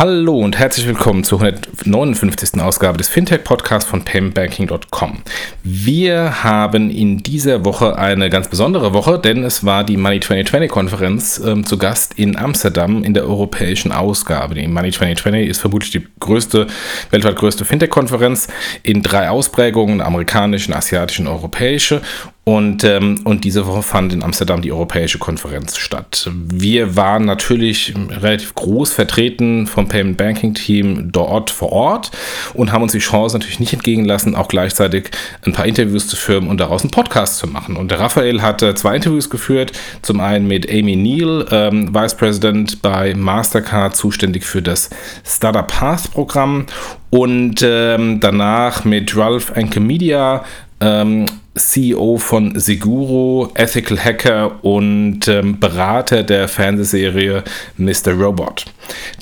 Hallo und herzlich willkommen zur 159. Ausgabe des Fintech-Podcasts von paymentbanking.com. Wir haben in dieser Woche eine ganz besondere Woche, denn es war die Money 2020-Konferenz ähm, zu Gast in Amsterdam in der europäischen Ausgabe. Die Money 2020 ist vermutlich die größte, weltweit größte Fintech-Konferenz in drei Ausprägungen, amerikanische, asiatische und europäische. Und, ähm, und diese Woche fand in Amsterdam die Europäische Konferenz statt. Wir waren natürlich relativ groß vertreten vom Payment Banking Team dort vor Ort und haben uns die Chance natürlich nicht entgegenlassen, auch gleichzeitig ein paar Interviews zu führen und daraus einen Podcast zu machen. Und Raphael hatte zwei Interviews geführt. Zum einen mit Amy Neal, ähm, Vice President bei Mastercard, zuständig für das Startup Path Programm. Und ähm, danach mit Ralph Ankemedia, ähm, CEO von Seguro, Ethical Hacker und ähm, Berater der Fernsehserie Mr. Robot.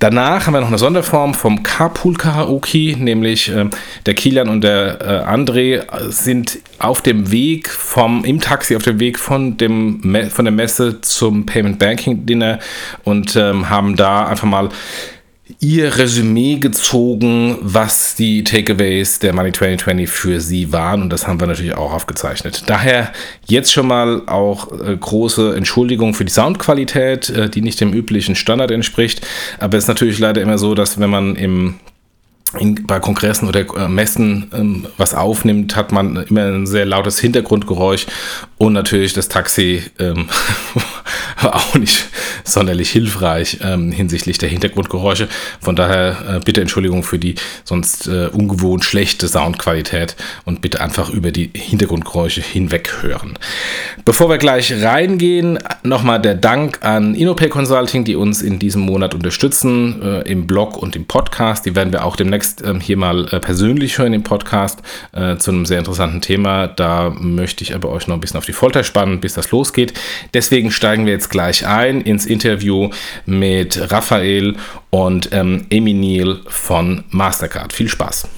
Danach haben wir noch eine Sonderform vom Carpool Karaoke, nämlich äh, der Kilian und der äh, André sind auf dem Weg vom, im Taxi auf dem Weg von, dem, von der Messe zum Payment Banking Dinner und ähm, haben da einfach mal ihr Resümee gezogen, was die Takeaways der Money 2020 für sie waren und das haben wir natürlich auch aufgezeichnet. Daher jetzt schon mal auch äh, große Entschuldigung für die Soundqualität, äh, die nicht dem üblichen Standard entspricht, aber es ist natürlich leider immer so, dass wenn man im in, bei Kongressen oder äh, Messen ähm, was aufnimmt, hat man immer ein sehr lautes Hintergrundgeräusch und natürlich das Taxi ähm, auch nicht sonderlich hilfreich ähm, hinsichtlich der Hintergrundgeräusche. Von daher äh, bitte Entschuldigung für die sonst äh, ungewohnt schlechte Soundqualität und bitte einfach über die Hintergrundgeräusche hinweg hören. Bevor wir gleich reingehen, nochmal der Dank an InnoPay Consulting, die uns in diesem Monat unterstützen, äh, im Blog und im Podcast. Die werden wir auch demnächst demnächst ähm, hier mal äh, persönlich hören im Podcast äh, zu einem sehr interessanten Thema. Da möchte ich aber euch noch ein bisschen auf die Folter spannen, bis das losgeht. Deswegen steigen wir jetzt gleich ein ins Interview mit Raphael und ähm, Neal von Mastercard. Viel Spaß!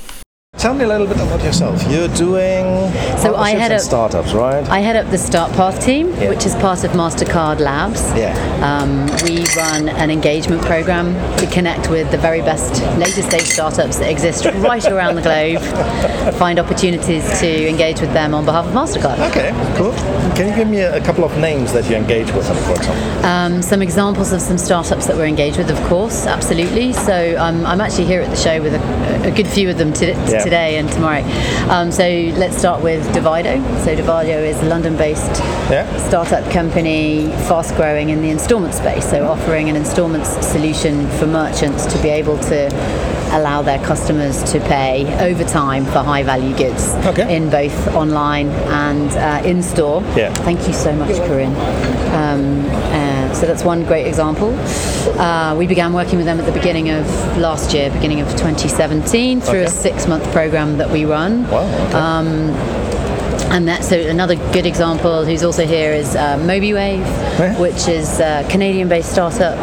Tell me a little bit about yourself. You're doing so I head up startups, right? I head up the Start Path team, yeah. which is part of Mastercard Labs. Yeah. Um, we run an engagement program to connect with the very best later stage startups that exist right around the globe. Find opportunities to engage with them on behalf of Mastercard. Okay, cool. Can you give me a, couple of names that you engage with them, for example? Um, some examples of some startups that we're engaged with, of course, absolutely. So um, I'm actually here at the show with a, a good few of them to, yeah today and tomorrow. Um, so let's start with Divido. So Divido is a London-based yeah. startup company, fast-growing in the instalment space. So offering an instalments solution for merchants to be able to allow their customers to pay over time for high value goods okay. in both online and uh, in store. Yeah. Thank you so much, Corinne. Um, uh, so that's one great example. Uh, we began working with them at the beginning of last year, beginning of 2017, through okay. a six month program that we run. Wow. Okay. Um, and that's so another good example who's also here is uh, Mobeewave, yeah. which is a Canadian-based startup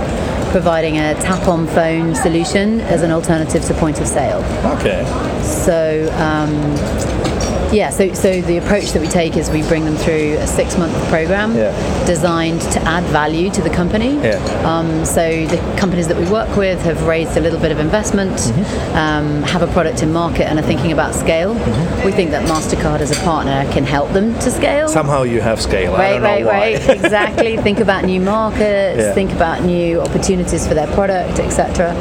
providing a tap-on phone solution as an alternative to point of sale. Okay. So. Um, yeah, so, so the approach that we take is we bring them through a six month program yeah. designed to add value to the company. Yeah. Um, so the companies that we work with have raised a little bit of investment, mm-hmm. um, have a product in market, and are thinking about scale. Mm-hmm. We think that MasterCard as a partner can help them to scale. Somehow you have scale. Right, right, right. exactly. think about new markets, yeah. think about new opportunities for their product, etc.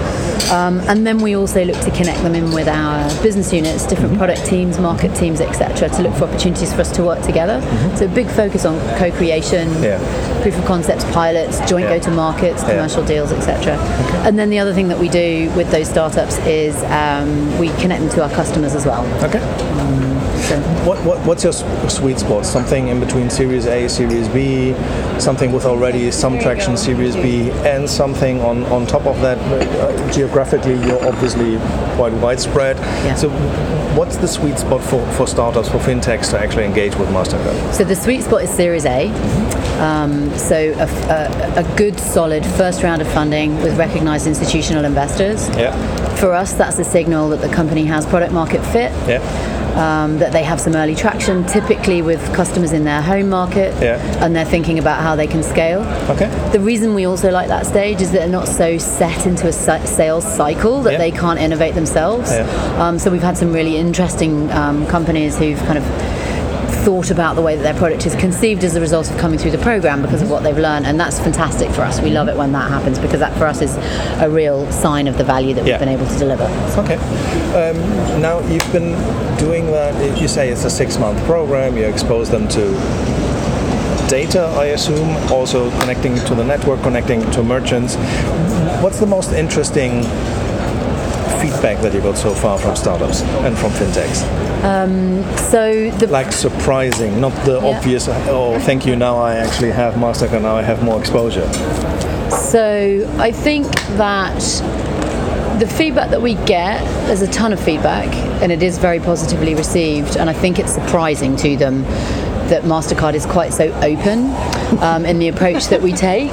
Um, and then we also look to connect them in with our business units, different mm-hmm. product teams, market teams, etc etc., to look for opportunities for us to work together. Mm-hmm. So, big focus on co creation, yeah. proof of concepts, pilots, joint yeah. go to markets, commercial yeah. deals, etc. Okay. And then the other thing that we do with those startups is um, we connect them to our customers as well. Okay. Um, So. What, what, what's your sweet spot? Something in between Series A, Series B, something with already some traction, Series B, and something on, on top of that. Uh, geographically, you're obviously quite widespread. Yeah. So, what's the sweet spot for, for startups, for fintechs to actually engage with MasterCard? So, the sweet spot is Series A. Um, so, a, a, a, good, solid first round of funding with recognized institutional investors. Yeah. For us, that's a signal that the company has product market fit. Yeah. Um, that they have some early traction, typically with customers in their home market, yeah. and they're thinking about how they can scale. Okay. The reason we also like that stage is that they're not so set into a sales cycle that yeah. they can't innovate themselves. Yeah. Um, so we've had some really interesting um, companies who've kind of thought about the way that their product is conceived as a result of coming through the program because of what they've learned, and that's fantastic for us. We love it when that happens because that for us is a real sign of the value that we've yeah. been able to deliver. Okay. Um, now you've been doing that. You say it's a six-month program. You expose them to data, I assume, also connecting to the network, connecting to merchants. What's the most interesting feedback that you got so far from startups and from fintechs? Um, so like surprising, not the yeah. obvious. Oh, thank you. Now I actually have Mastercard. Now I have more exposure. So I think that the feedback that we get, there's a ton of feedback, and it is very positively received, and I think it's surprising to them that MasterCard is quite so open um, in the approach that we take,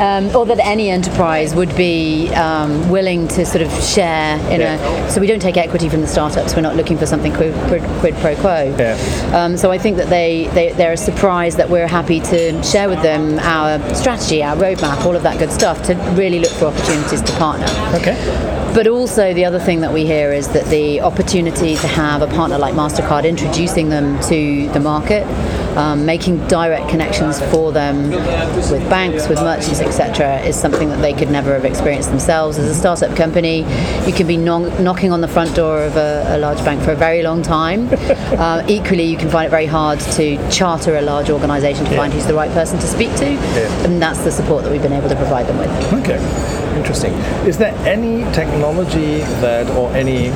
um, or that any enterprise would be um, willing to sort of share in yeah. a. So we don't take equity from the startups. We're not looking for something quid, quid, quid pro quo. Yeah. Um, so I think that they, they they're a surprise that we're happy to share with them our strategy, our roadmap, all of that good stuff to really look for opportunities to partner. Okay. But also, the other thing that we hear is that the opportunity to have a partner like MasterCard introducing them to the market, um, making direct connections for them with banks, with merchants, etc., is something that they could never have experienced themselves. As a startup company, you can be non- knocking on the front door of a, a, large bank for a very long time. uh, equally, you can find it very hard to charter a large organisation to yeah. find who's the right person to speak to, yeah. and that's the support that we've been able to provide them with. Okay. Interesting. Is there any technology that, or any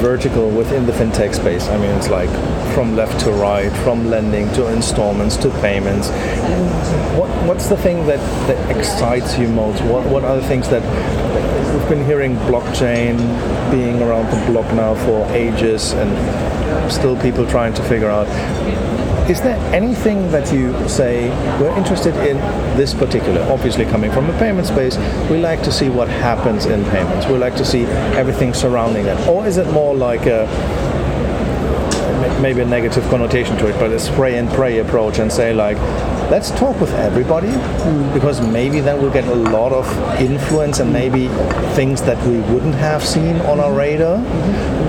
vertical within the fintech space? I mean, it's like from left to right, from lending to installments to payments. What, what's the thing that, that excites you most? What, what are the things that we've been hearing blockchain being around the block now for ages and still people trying to figure out is there anything that you say we're interested in this particular? Obviously, coming from a payment space, we like to see what happens in payments. We like to see everything surrounding that. Or is it more like a maybe a negative connotation to it, but a spray and pray approach and say like, let's talk with everybody mm. because maybe then we'll get a lot of influence and maybe things that we wouldn't have seen on our radar. Mm-hmm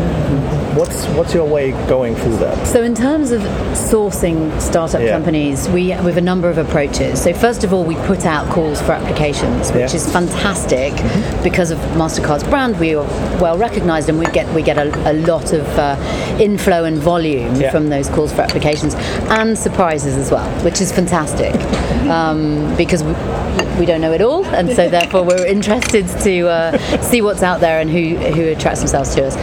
what's what's your way going through that? So in terms of sourcing startup yeah. companies, we have a number of approaches. So first of all, we put out calls for applications, which yeah. is fantastic mm-hmm. because of Mastercard's brand. We are well recognised, and we get we get a, a lot of uh, inflow and volume yeah. from those calls for applications and surprises as well, which is fantastic um, because. We, we don't know it all, and so therefore we're interested to uh, see what's out there and who who attracts themselves to us.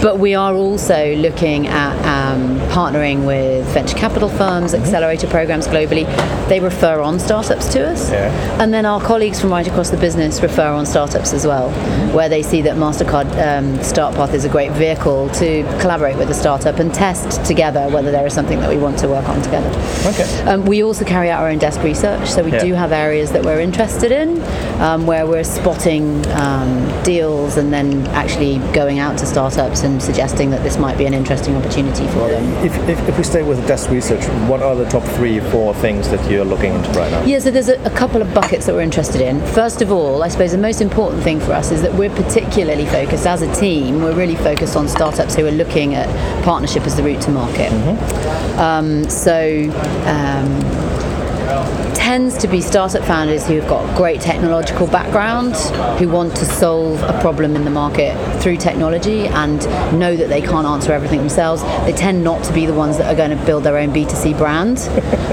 But we are also looking at um, partnering with venture capital firms, mm-hmm. accelerator programs globally. They refer on startups to us, yeah. and then our colleagues from right across the business refer on startups as well, mm-hmm. where they see that Mastercard um, StartPath is a great vehicle to collaborate with a startup and test together whether there is something that we want to work on together. Okay. Um, we also carry out our own desk research, so we yeah. do have areas that we're interested in, um, where we're spotting um, deals and then actually going out to startups suggesting that this might be an interesting opportunity for them. If, if, if we stay with desk research, what are the top three, four things that you're looking into right now? Yeah, so there's a, a couple of buckets that we're interested in. First of all, I suppose the most important thing for us is that we're particularly focused as a team, we're really focused on startups who are looking at partnership as the route to market. Mm-hmm. Um, so, um, tends to be startup founders who've got great technological background, who want to solve a problem in the market through technology and know that they can't answer everything themselves. They tend not to be the ones that are going to build their own B2C brand,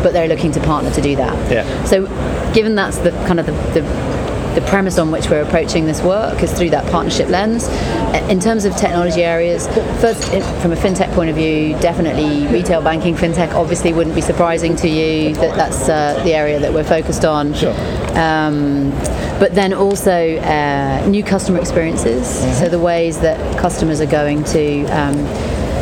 but they're looking to partner to do that. Yeah. So given that's the kind of the, the the premise on which we're approaching this work is through that partnership lens. In terms of technology areas, first, from a fintech point of view, definitely retail banking, fintech obviously wouldn't be surprising to you that that's uh, the area that we're focused on. Sure. Um, but then also uh, new customer experiences, mm-hmm. so the ways that customers are going to um,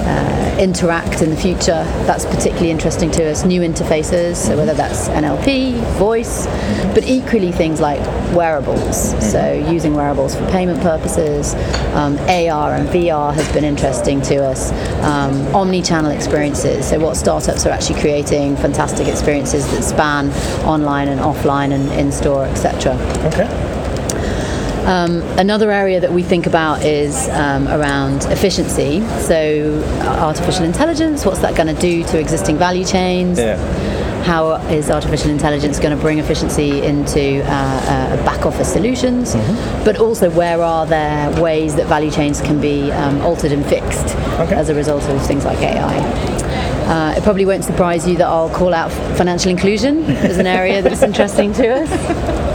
uh, interact in the future. That's particularly interesting to us. New interfaces, so whether that's NLP, voice, but equally things like wearables. So using wearables for payment purposes. Um, AR and VR has been interesting to us. Um, omni-channel experiences. So what startups are actually creating fantastic experiences that span online and offline and in-store, etc. Okay. Um, another area that we think about is um, around efficiency. So, uh, artificial intelligence, what's that going to do to existing value chains? Yeah. How is artificial intelligence going to bring efficiency into uh, uh, back office solutions? Mm-hmm. But also, where are there ways that value chains can be um, altered and fixed okay. as a result of things like AI? Uh, it probably won't surprise you that I'll call out financial inclusion as an area that's interesting to us.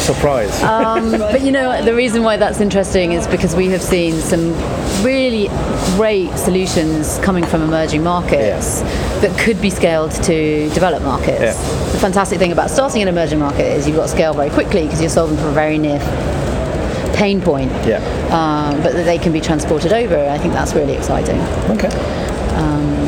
surprise. Um, but you know, the reason why that's interesting is because we have seen some really great solutions coming from emerging markets yeah. that could be scaled to developed markets. Yeah. The fantastic thing about starting an emerging market is you've got to scale very quickly because you're solving for a very near pain point. Yeah. Um, but that they can be transported over. I think that's really exciting. Okay. Um,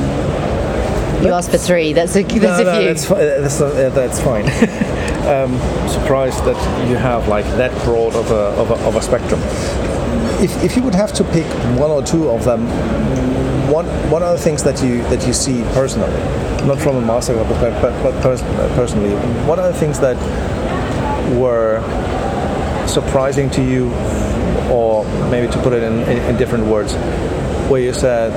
you asked for three. That's a, that's no, a few. No, that's, that's, uh, that's fine. um, surprised that you have like that broad of a, of a, of a spectrum. If, if you would have to pick one or two of them, what what are the things that you that you see personally, not from a Mastercard perspective, but, but pers- personally, what are the things that were surprising to you, or maybe to put it in, in, in different words, where you said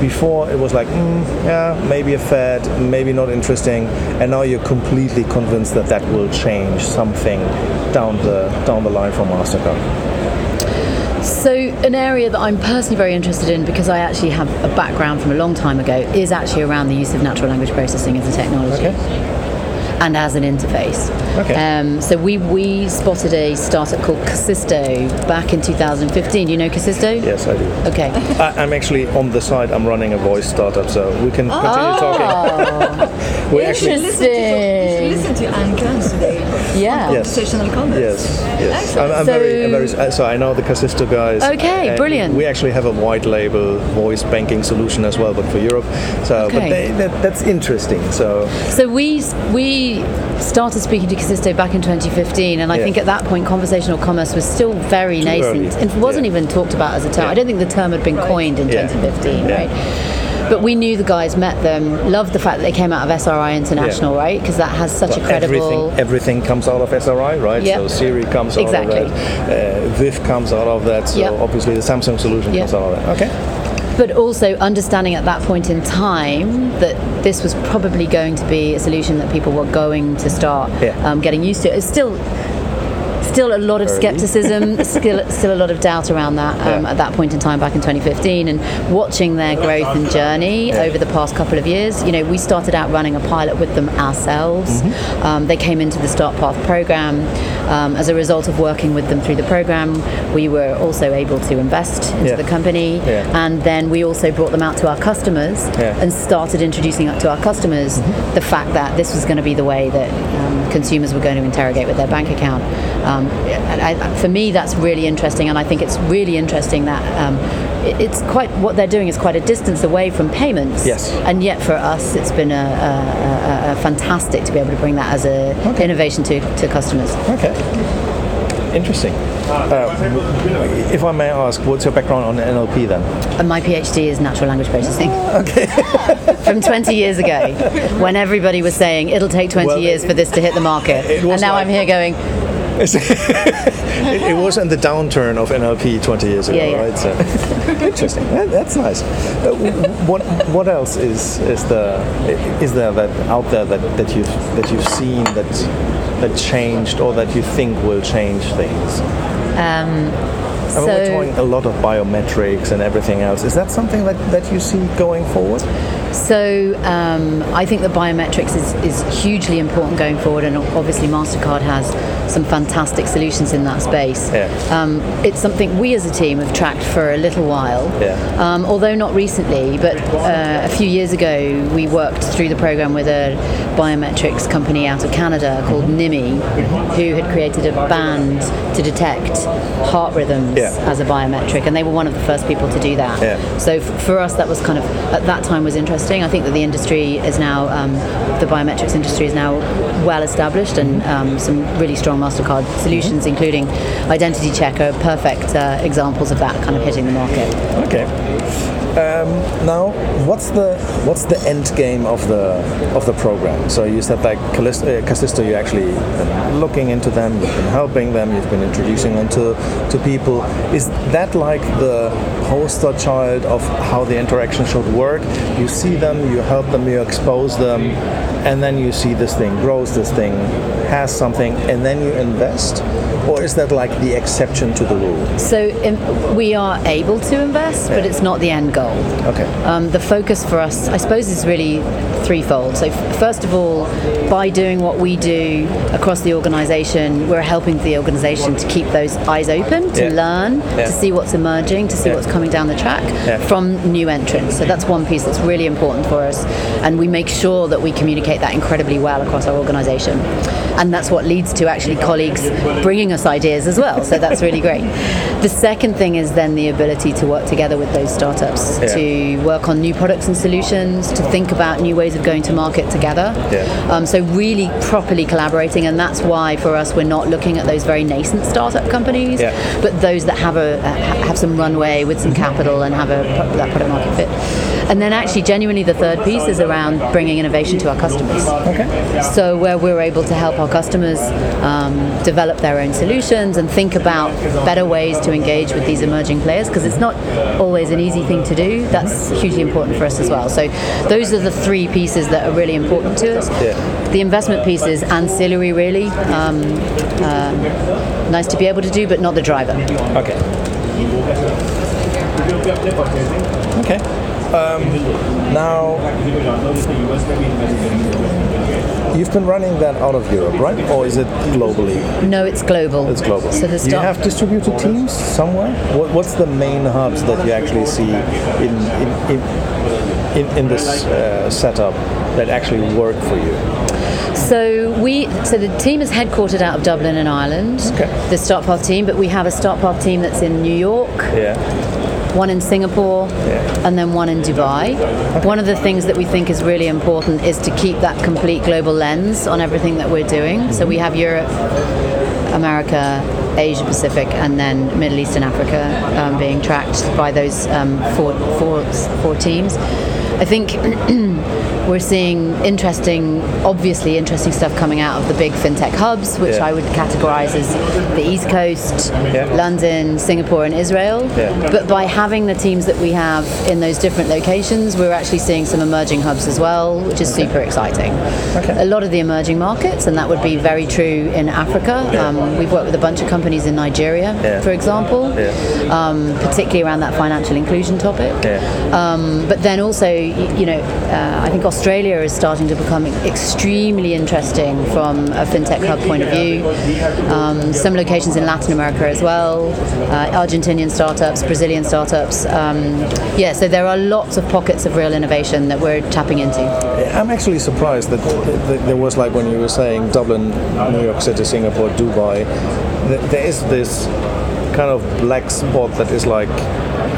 before it was like, mm, yeah, maybe a fad, maybe not interesting, and now you're completely convinced that that will change something down the down the line for Mastercard. So, an area that I'm personally very interested in because I actually have a background from a long time ago is actually around the use of natural language processing as a technology. Okay and as an interface. Okay. Um, so we, we spotted a startup called Kasisto back in 2015. You know Kasisto? Yes, I do. Okay. I, am actually on the side. I'm running a voice startup, so we can oh, continue talking. we actually listen to, listen to Anka today. Yeah. Yes. Conversational commerce. Yes. Yes. I'm, I'm so, very, I'm very, uh, so I know the Kasisto guys. Okay, brilliant. We actually have a white label voice banking solution as well, but for Europe. So, okay. but they, that, that's interesting. So. So we we started speaking to Kasisto back in 2015, and I yeah. think at that point conversational commerce was still very Too nascent. Early. It wasn't yeah. even talked about as a term. Yeah. I don't think the term had been coined in 2015, right? But we knew the guys, met them, loved the fact that they came out of SRI International, right? Because that has such well, a credible. Everything, everything, comes out of SRI, right? Yep. So Siri comes exactly. out of that. Uh, Viv comes out of that. So yep. obviously the Samsung solution yep. comes out of that. Okay but also understanding at that point in time that this was probably going to be a solution that people were going to start yeah. um, getting used to. It's still still a lot of skepticism, still, still a lot of doubt around that um, yeah. at that point in time back in 2015. And watching their growth and journey yeah. over the past couple of years, you know, we started out running a pilot with them ourselves. Mm-hmm. Um, they came into the Start Path program. Um, as a result of working with them through the program, we were also able to invest into yeah. the company. And then we also brought them out to our customers and started introducing up to our customers mm-hmm. the fact that this was going to be the way that um, consumers were going to interrogate with their bank account. Um, I, for me, that's really interesting, and I think it's really interesting that um, it, it's quite what they're doing is quite a distance away from payments. Yes. And yet, for us, it's been a, a, a, a fantastic to be able to bring that as an okay. innovation to, to customers. Okay. Interesting. Uh, if I may ask, what's your background on NLP then? And uh, my PhD is natural language processing. okay. From 20 years ago, when everybody was saying it'll take 20 well, years for this to hit the market, and now like, I'm here going, it, it, wasn't the downturn of NLP 20 years ago, yeah, yeah. right? So interesting. That, that's nice. Uh, what what else is is the is there that out there that, that you've that you've seen that that changed or that you think will change things? Um, I mean, we're talking a lot of biometrics and everything else. Is that something that, that you see going forward? So um, I think the biometrics is, is hugely important going forward, and obviously Mastercard has some fantastic solutions in that space. Yeah. Um, it's something we as a team have tracked for a little while, Yeah. um, although not recently, but uh, a few years ago we worked through the program with a biometrics company out of Canada called Nymi, who had created a band to detect heart rhythms Yeah. as a biometric, and they were one of the first people to do that. Yeah. So f- for us, that was kind of at that time was interesting. I think that the industry is now um, the biometrics industry is now well established, and um, some really strong Mastercard solutions, including Identity Check, are perfect uh, examples of that kind of hitting the market. Okay. Um, now, what's the what's the end game of the of the program? So you said like Callisto, uh, Kasisto, you actually looking into them, you've been helping them, you've been introducing them to to people. Is that like the poster child of how the interaction should work? You see them, you help them, you expose them, and then you see this thing grows, this thing has something, and then you invest, or is that like the exception to the rule? So um, we are able to invest, but it's not the end goal. Okay. Um, the focus for us, I suppose, is really threefold. So, f- first of all, by doing what we do across the organisation, we're helping the organisation to keep those eyes open, to Yeah. learn, Yeah. to see what's emerging, to see Yeah. what's coming down the track from new entrants. So, that's one piece that's really important for us. And we make sure that we communicate that incredibly well across our organisation. And that's what leads to actually colleagues bringing us ideas as well. So, that's really great. The second thing is then the ability to work together with those startups to work on new products and solutions, to think about new ways of going to market together. Yeah. Um, so really properly collaborating, and that's why for us we're not looking at those very nascent startup companies, Yeah. but those that have a ha- have some runway with some capital and have a that product market fit. And then actually, genuinely, the third piece is around bringing innovation to our customers. Okay. So where we're able to help our customers um, develop their own solutions and think about better ways to engage with these emerging players, because it's not always an easy thing to do. That's hugely important for us as well. So those are the three pieces that are really important to us. Yeah. The investment piece is ancillary, really. Um, uh, nice to be able to do, but not the driver. Okay. Okay. Um, now, you've been running that out of Europe, right? Or is it globally? No, it's global. It's global. So the Do you have distributed teams somewhere? What, what's the main hubs that you actually see in in in, in, in this uh, setup that actually work for you? So we, so the team is headquartered out of Dublin in Ireland. Okay. The StartPath team, but we have a StartPath team that's in New York, Yeah. One in Singapore, Yeah. and then one in Dubai. One of the things that we think is really important is to keep that complete global lens on everything that we're doing. So we have Europe, America, Asia Pacific, and then Middle East and Africa um, being tracked by those um, four, four, four teams. I think we're seeing interesting, obviously interesting stuff coming out of the big fintech hubs, which Yeah. I would categorize as the East Coast, Yeah. London, Singapore, and Israel. Yeah. But by having the teams that we have in those different locations, we're actually seeing some emerging hubs as well, which is super exciting. Okay. A lot of the emerging markets, and that would be very true in Africa. Um, we've worked with a bunch of companies in Nigeria, for example, Yeah. um, particularly around that financial inclusion topic. Yeah. Um, but then also, y- you know, uh, I think Australia is starting to become extremely interesting from a fintech hub point of view. Um, some locations in Latin America as well, uh, Argentinian startups, Brazilian startups. Um, yeah, so there are lots of pockets of real innovation that we're tapping into. I'm actually surprised that there was like when you were saying Dublin, New York City, Singapore, Dubai, there is this kind of black spot that is like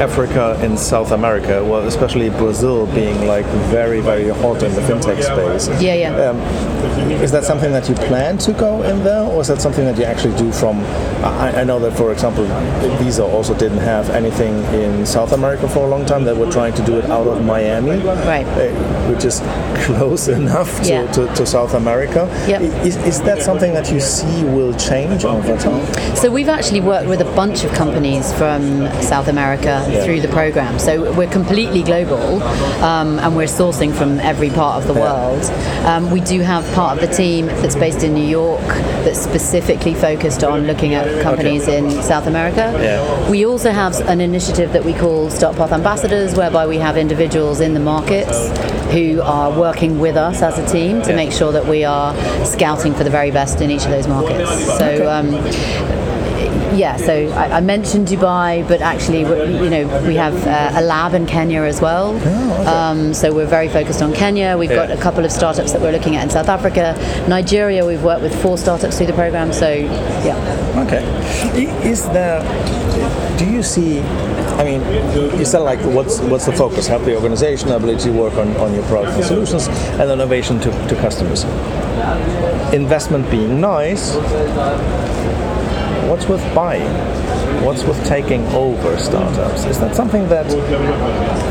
Africa and South America, well, especially Brazil being like very, very hot in the fintech space. Yeah, yeah. Um, is that something that you plan to go in there, or is that something that you actually do from? I, I know that, for example, Visa also didn't have anything in South America for a long time. They were trying to do it out of Miami, Right. uh, which is close enough to, Yeah. to, to South America. Yep. Is, is that something that you see will change over time? So we've actually worked with a bunch of companies from South America, yeah. through the program. So we're completely global, um, and we're sourcing from every part of the yeah. world. Um, we do have part of the team that's based in New York that's specifically focused on looking at companies okay. in South America. Yeah. We also have an initiative that we call StartPath Ambassadors, whereby we have individuals in the markets who are working with us as a team to make sure that we are scouting for the very best in each of those markets. So. Um, yeah, so I, I, mentioned Dubai, but actually, you know, we have uh, a lab in Kenya as well. Oh, okay. um, so we're very focused on Kenya. We've yeah. got a couple of startups that we're looking at in South Africa. Nigeria, we've worked with four startups through the program. So yeah. Okay. Is there? Do you see? I mean, you said like what's what's the focus? Help the organization, ability to work on, on your product and solutions, and innovation to, to customers. Investment being nice what's with buying? What's with taking over startups? Is that something that,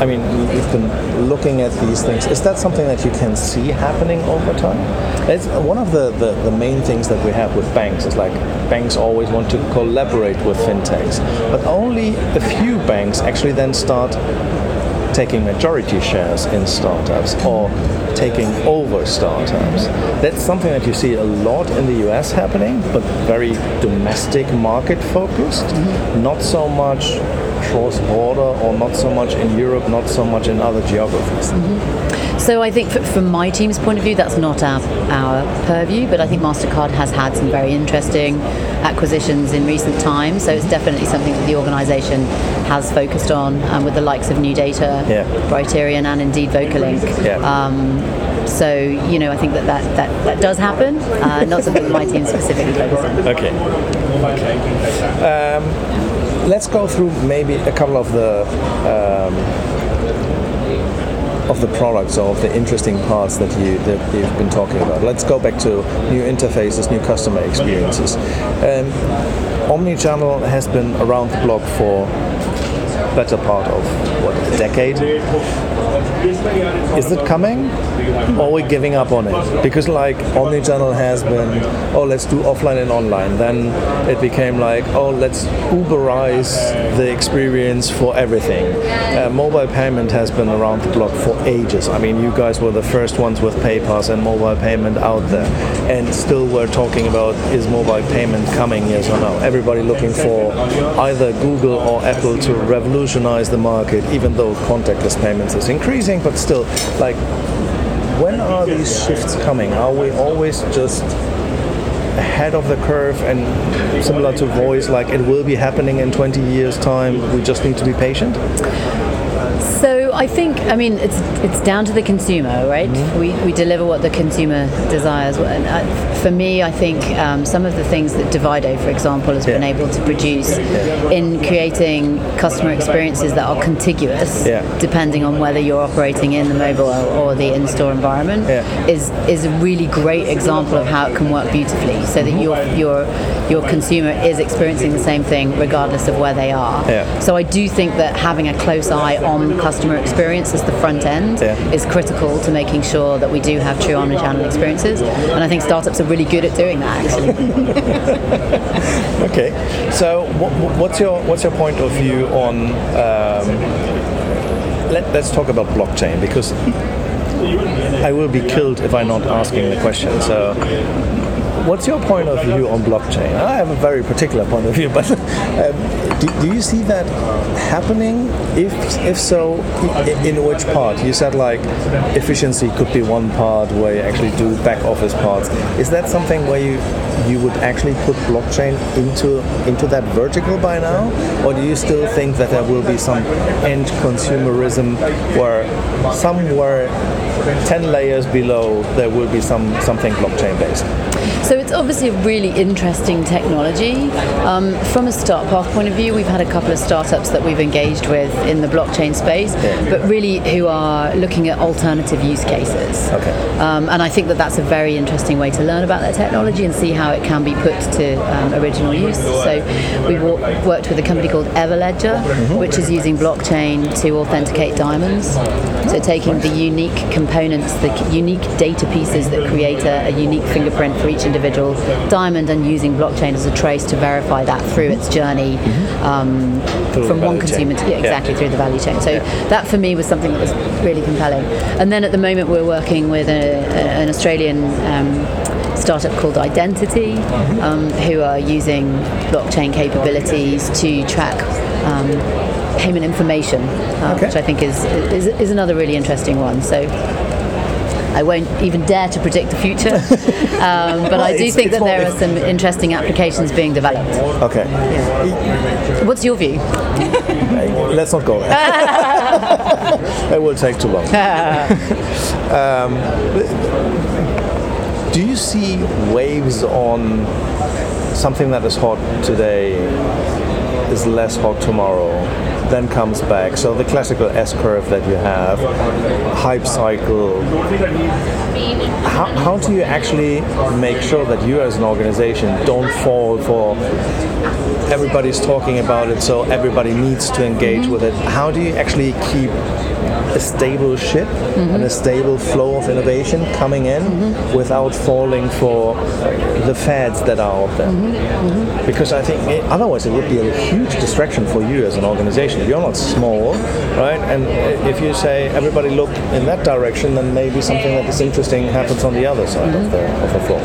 I mean, you've been looking at these things. Is that something that you can see happening over time? It's one of the, the, the main things that we have with banks is like banks always want to collaborate with fintechs, but only a few banks actually then start taking majority shares in startups or taking over startups. That's something that you see a lot in the US happening, but very domestic market focused, mm-hmm. not so much cross border or not so much in Europe, not so much in other geographies. Mm-hmm. So I think from my team's point of view, that's not our, our purview, but I think MasterCard has had some very interesting acquisitions in recent times. So it's definitely something that the organisation has focused on um, with the likes of NuData, yeah. Brighterion, and indeed Vocalink. Yeah. Um, so you know, I think that that, that, that does happen. Uh, not something that my team specifically focuses on. Okay. Okay. Um, let's go through maybe a couple of the. Um, of the products or of the interesting parts that you that you've been talking about. Let's go back to new interfaces, new customer experiences. Um, Omnichannel has been around the block for better part of what a decade. Is it coming? Or are we giving up on it? Because like omnichannel has been, oh let's do offline and online. Then it became like, oh let's Uberize the experience for everything. Uh, mobile payment has been around the block for ages. I mean, you guys were the first ones with PayPass and mobile payment out there, and still we're talking about is mobile payment coming? Yes or no? Everybody looking for either Google or Apple to revolutionize the market, even though contactless payments is increasing, but still, like, when are these shifts coming? Are we always just ahead of the curve and similar to voice like it will be happening in 20 years time we just need to be patient I think, I mean, it's it's down to the consumer, right? Mm-hmm. We, we deliver what the consumer desires. And uh, for me, I think um, some of the things that Divido, for example, has yeah. been able to produce yeah. in creating customer experiences that are contiguous, yeah. depending on whether you're operating in the mobile or the in-store environment, is is a really great example of how it can work beautifully, so that mm-hmm. your your your consumer is experiencing the same thing regardless of where they are. So I do think that having a close eye on customer experience as the front end yeah. is critical to making sure that we do have true omnichannel experiences. And I think startups are really good at doing that. Actually. okay, so what's your what's your point of view on? Um, let, let's talk about blockchain because I will be killed if I'm not asking the question. So What's your point of view on blockchain? I have a very particular point of view, but um, do, do, you see that happening? If if so, in which part? You said like efficiency could be one part where you actually do back office parts. Is that something where you you would actually put blockchain into into that vertical by now, or do you still think that there will be some end consumerism where somewhere 10 layers below there will be some something blockchain based? So it's obviously a really interesting technology. Um, from a start path point of view, we've had a couple of startups that we've engaged with in the blockchain space, but really who are looking at alternative use cases. Okay. Um, and I think that that's a very interesting way to learn about that technology and see how it can be put to um, original use. So we worked with a company called Everledger, mm-hmm. which is using blockchain to authenticate diamonds. So taking the unique components, the unique data pieces that create a, a unique fingerprint for each individual diamond and using blockchain as a trace to verify that through its journey um, from one consumer to yeah, exactly Yeah. through the value chain. So that for me was something that was really compelling. And then at the moment we're working with a, a- an Australian um, startup called Identitii, um, who are using blockchain capabilities to track. Um, payment information, uh, Okay. which I think is, is is another really interesting one. So I won't even dare to predict the future, um, but I do think that there are some interesting applications being developed. Okay. What's your view? Let's not go there. that will take too long. um, do you see waves on something that is hot today is less hot tomorrow, then comes back? So the classical S curve that you have, hype cycle. How, how do you actually make sure that you as an organization don't fall for everybody's talking about it, so everybody needs to engage mm-hmm. with it. How do you actually keep a stable ship and a stable flow of innovation coming in without falling for the fads that are out there? Because I think it, otherwise it would be a huge distraction for you as an organization. You're not small, right? And if you say everybody look in that direction, then maybe something that is interesting happens on the other side of, the, of the floor.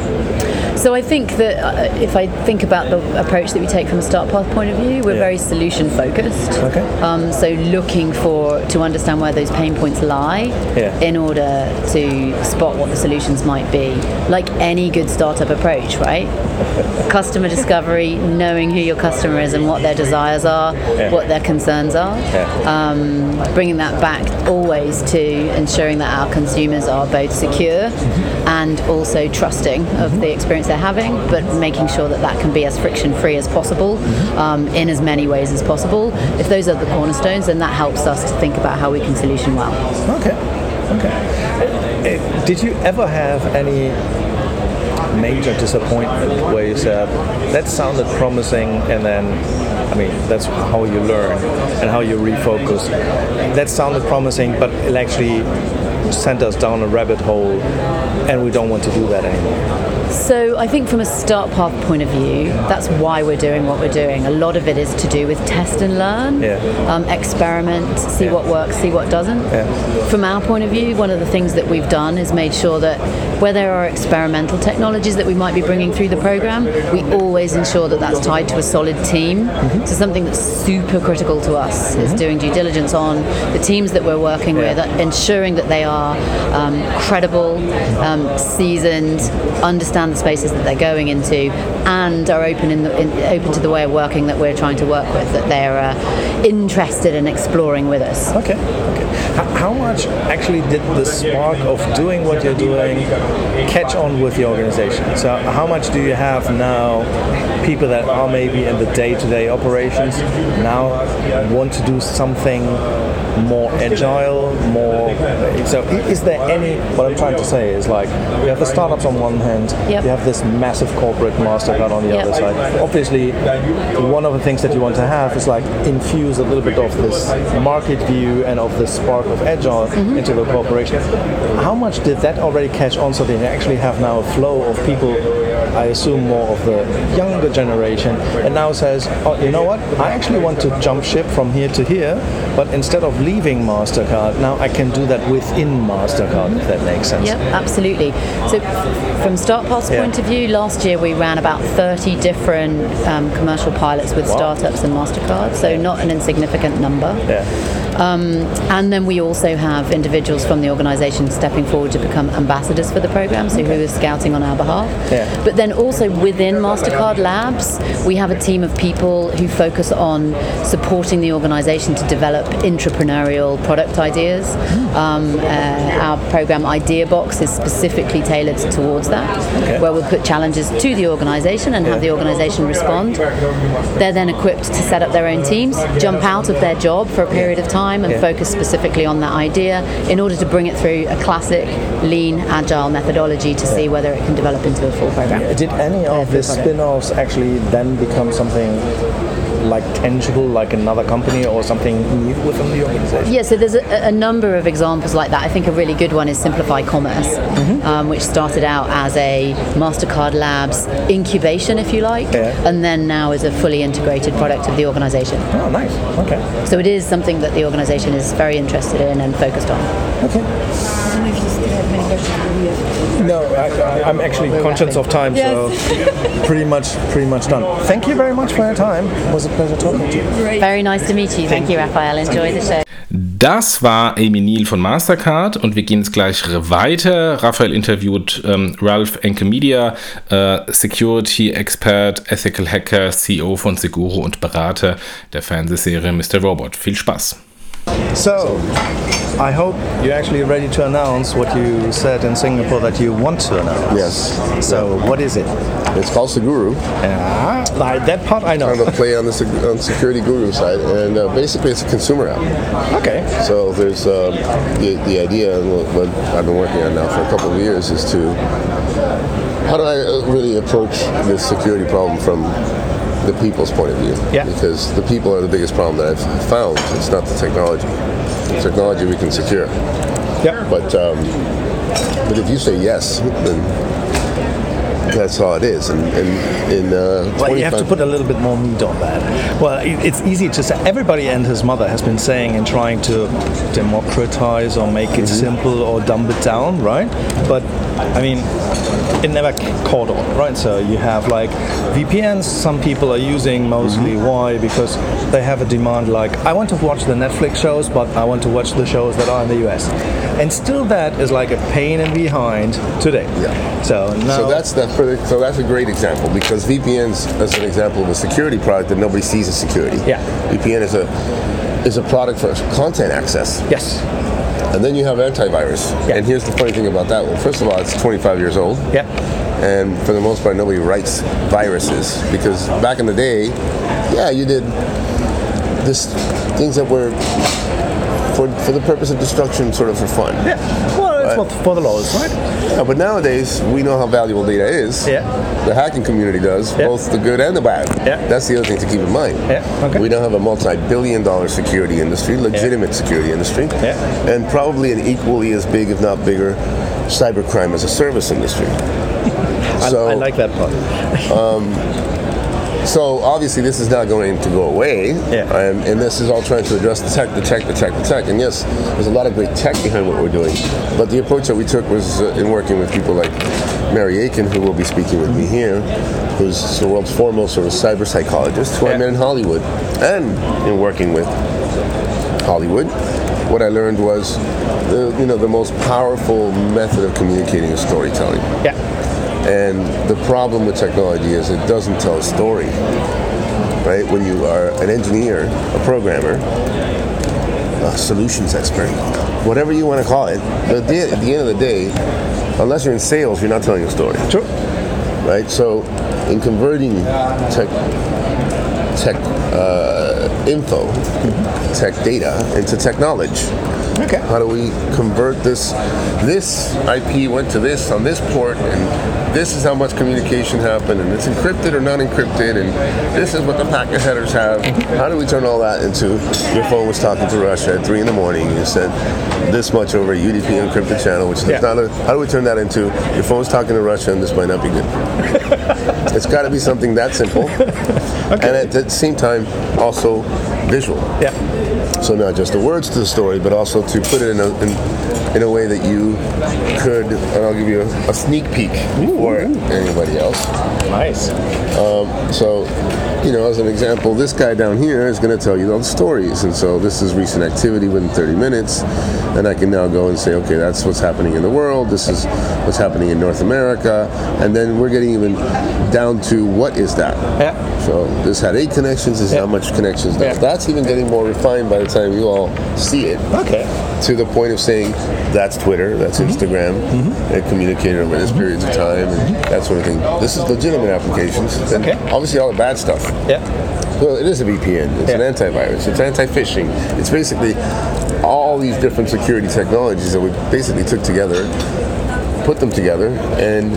So I think that uh, if I think about the approach that we take from a start path point of view, we're Yeah. very solution focused. Okay. Um, so looking for to understand where those pain points lie Yeah. in order to spot what the solutions might be. Like any good startup approach, right? Customer discovery, knowing who your customer is and what their desires are, Yeah. what their concerns are. Um, bringing that back always to ensuring that our consumers are both secure and also trusting of the experience they're having, but making sure that that can be as friction free as possible um, in as many ways as possible. If those are the cornerstones, then that helps us to think about how we can solution well. Okay. Okay. Uh, Did you ever have any major disappointment where you said that sounded promising and then I mean that's how you learn and how you refocus. That sounded promising but it actually sent us down a rabbit hole and we don't want to do that anymore. So I think from a start path point of view, that's why we're doing what we're doing. A lot of it is to do with test and learn, Yeah. um, experiment, see Yeah. what works, see what doesn't. Yeah. From our point of view, one of the things that we've done is made sure that where there are experimental technologies that we might be bringing through the program, we always ensure that that's tied to a solid team. So something that's super critical to us is doing due diligence on the teams that we're working with, ensuring that they are um, credible, um, seasoned, understand the spaces that they're going into, and are open in, the, in open to the way of working that we're trying to work with. That they're uh, interested in exploring with us. Okay. Okay. How, how much actually did the spark of doing what you're doing catch on with the organization? So how much do you have now? People that are maybe in the day-to-day operations now want to do something more agile, more. So is there any? What I'm trying to say is like you have the startups on one hand, Yep. you have this massive corporate On the Yep. other side. Obviously, one of the things that you want to have is like infuse a little bit of this market view and of the spark of agile mm-hmm. into the corporation. How much did that already catch on so that you actually have now a flow of people? I assume more of the younger generation, and now says, "Oh, you know what? I actually want to jump ship from here to here, but instead of leaving Mastercard, now I can do that within Mastercard, if that makes sense." Yep, absolutely. So, from StartPath's Yeah. point of view, last year we ran about 30 different um, commercial pilots with Wow. startups and MasterCard, so not an insignificant number. Yeah. Um, and then we also have individuals from the organisation stepping forward to become ambassadors for the program, so who are scouting on our behalf. Yeah. But then also within MasterCard Labs, we have a team of people who focus on supporting the organisation to develop entrepreneurial product ideas. Um, uh, our program Idea Box is specifically tailored towards that, Okay. where we'll put challenges to the organisation and have the organisation respond. They're then equipped to set up their own teams, jump out of their job for a period of time and Yeah. focus specifically on that idea in order to bring it through a classic lean agile methodology to see whether it can develop into a full program. Did any of the spin-offs actually then become something like tangible, like another company or something new within the organization? Yeah, so there's a, a number of examples like that. I think a really good one is Simplify Commerce, Mm-hmm. um, which started out as a Mastercard Labs incubation, if you like, Yeah. and then now is a fully integrated product of the organization. Oh, nice. Okay. So it is something that the organization is very interested in and focused on. Okay. No, I, I, I'm actually conscious of time, so pretty much, pretty much done. Thank you very much for your time. It was a pleasure talking to you. Very nice to meet you. Thank you, Raphael. Enjoy the show. Das war Amy Neal von Mastercard und wir gehen jetzt gleich weiter. Raphael interviewt ähm, Ralph Enkemedia, äh, Security Expert, Ethical Hacker, CEO von Seguro und Berater der Fernsehserie Mr. Robot. Viel Spaß! So, I hope you're actually ready to announce what you said in Singapore that you want to announce. Yes. So, what is it? It's called Seguru. Yeah, like that part I know. I'm a play on the sec- on security guru side, and uh, basically it's a consumer app. Okay. So there's um, the, the idea, and what, what I've been working on now for a couple of years, is to how do I uh, really approach this security problem from the people's point of view? Yeah. Because the people are the biggest problem that I've found. It's not the technology. The technology we can secure, Yeah. but um, but if you say yes, then that's all it is. And, and in uh, Well, you have to put a little bit more meat on that. Well, it's easy to say. Everybody and his mother has been saying and trying to democratize or make it simple or dumb it down, right? But I mean, it never caught on, right? So you have like VPNs. Some people are using mostly. Why? Because they have a demand like I want to watch the Netflix shows, but I want to watch the shows that are in the US. And still, that is like a pain in behind today. Yeah. So now. So that's the so that's a great example because VPNs as an example of a security product that nobody sees as security. Yeah. VPN is a is a product for content access, yes. and then you have antivirus. Yeah. And here's the funny thing about that one. First of all, it's 25 years old. Yeah. And for the most part, nobody writes viruses because back in the day, yeah, you did this things that were for the purpose of destruction, sort of for fun. Yeah. Well, it's for, the laws, right? Yeah, but nowadays we know how valuable data is. Yeah. The hacking community does, Yeah. both the good and the bad. Yeah. That's the other thing to keep in mind. Yeah, okay. We now have a multi-billion dollar security industry, legitimate security industry, Yeah. and probably an equally as big, if not bigger, cybercrime as a service industry. I, so, I like that part. Um, so obviously this is not going to go away, Yeah. and, and this is all trying to address the tech, the tech, the tech, the tech. And yes, there's a lot of great tech behind what we're doing, but the approach that we took was uh, in working with people like Mary Aiken, who will be speaking with me here, who's the world's foremost sort of cyber psychologist, who Yeah. I met in Hollywood, and in working with Hollywood. What I learned was, the, you know, the most powerful method of communicating is storytelling. Yeah. And the problem with technology is it doesn't tell a story. Right? When you are an engineer, a programmer, a solutions expert, whatever you want to call it, but at the, at the end of the day, unless you're in sales, you're not telling a story. True. Right? So, in converting tech, tech uh, info, tech data into tech knowledge, Okay. how do we convert this? This IP went to this on this port, and this is how much communication happened, and it's encrypted or not encrypted, and this is what the packet headers have. How do we turn all that into your phone was talking to Russia at three in the morning? You sent this much over a UDP encrypted channel, which is Yeah. not a. How do we turn that into your phone's talking to Russia, and this might not be good? it's got to be something that simple, and at the same time also visual. Yeah. So not just the words to the story, but also to put it in a in, in a way that you could. And I'll give you a, a sneak peek before anybody else. Nice. Um, so, you know, as an example, this guy down here is going to tell you all the stories, and so this is recent activity within 30 minutes, and I can now go and say, okay, that's what's happening in the world. This is what's happening in North America, and then we're getting even down to what is that. Yeah. So this had eight connections. This is Yeah. how much connections. Yeah. That's even getting more refined by the time you all see it Okay. To the point of saying that's Twitter, that's Mm-hmm. Instagram, mm-hmm. it communicated over this periods of time, and mm-hmm. that sort of thing. This is legitimate applications. And Okay. obviously, all the bad stuff. Yeah. Well, it is a VPN. It's an antivirus. It's anti-phishing. It's basically all these different security technologies that we basically took together, put them together, and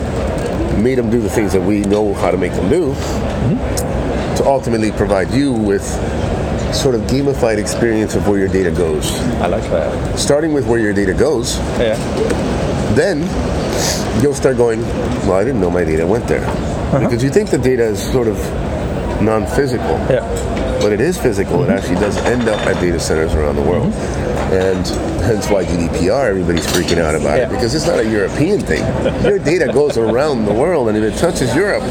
made them do the things that we know how to make them do. Mm-hmm. to ultimately provide you with sort of gamified experience of where your data goes. I like that. Starting with where your data goes, Yeah. then you'll start going, well, I didn't know my data went there. Uh-huh. Because you think the data is sort of non-physical. Yeah. But it is physical. It actually does end up at data centers around the world. And hence why GDPR, everybody's freaking out about Yeah. it. Because it's not a European thing. Your data goes around the world, and if it touches Europe,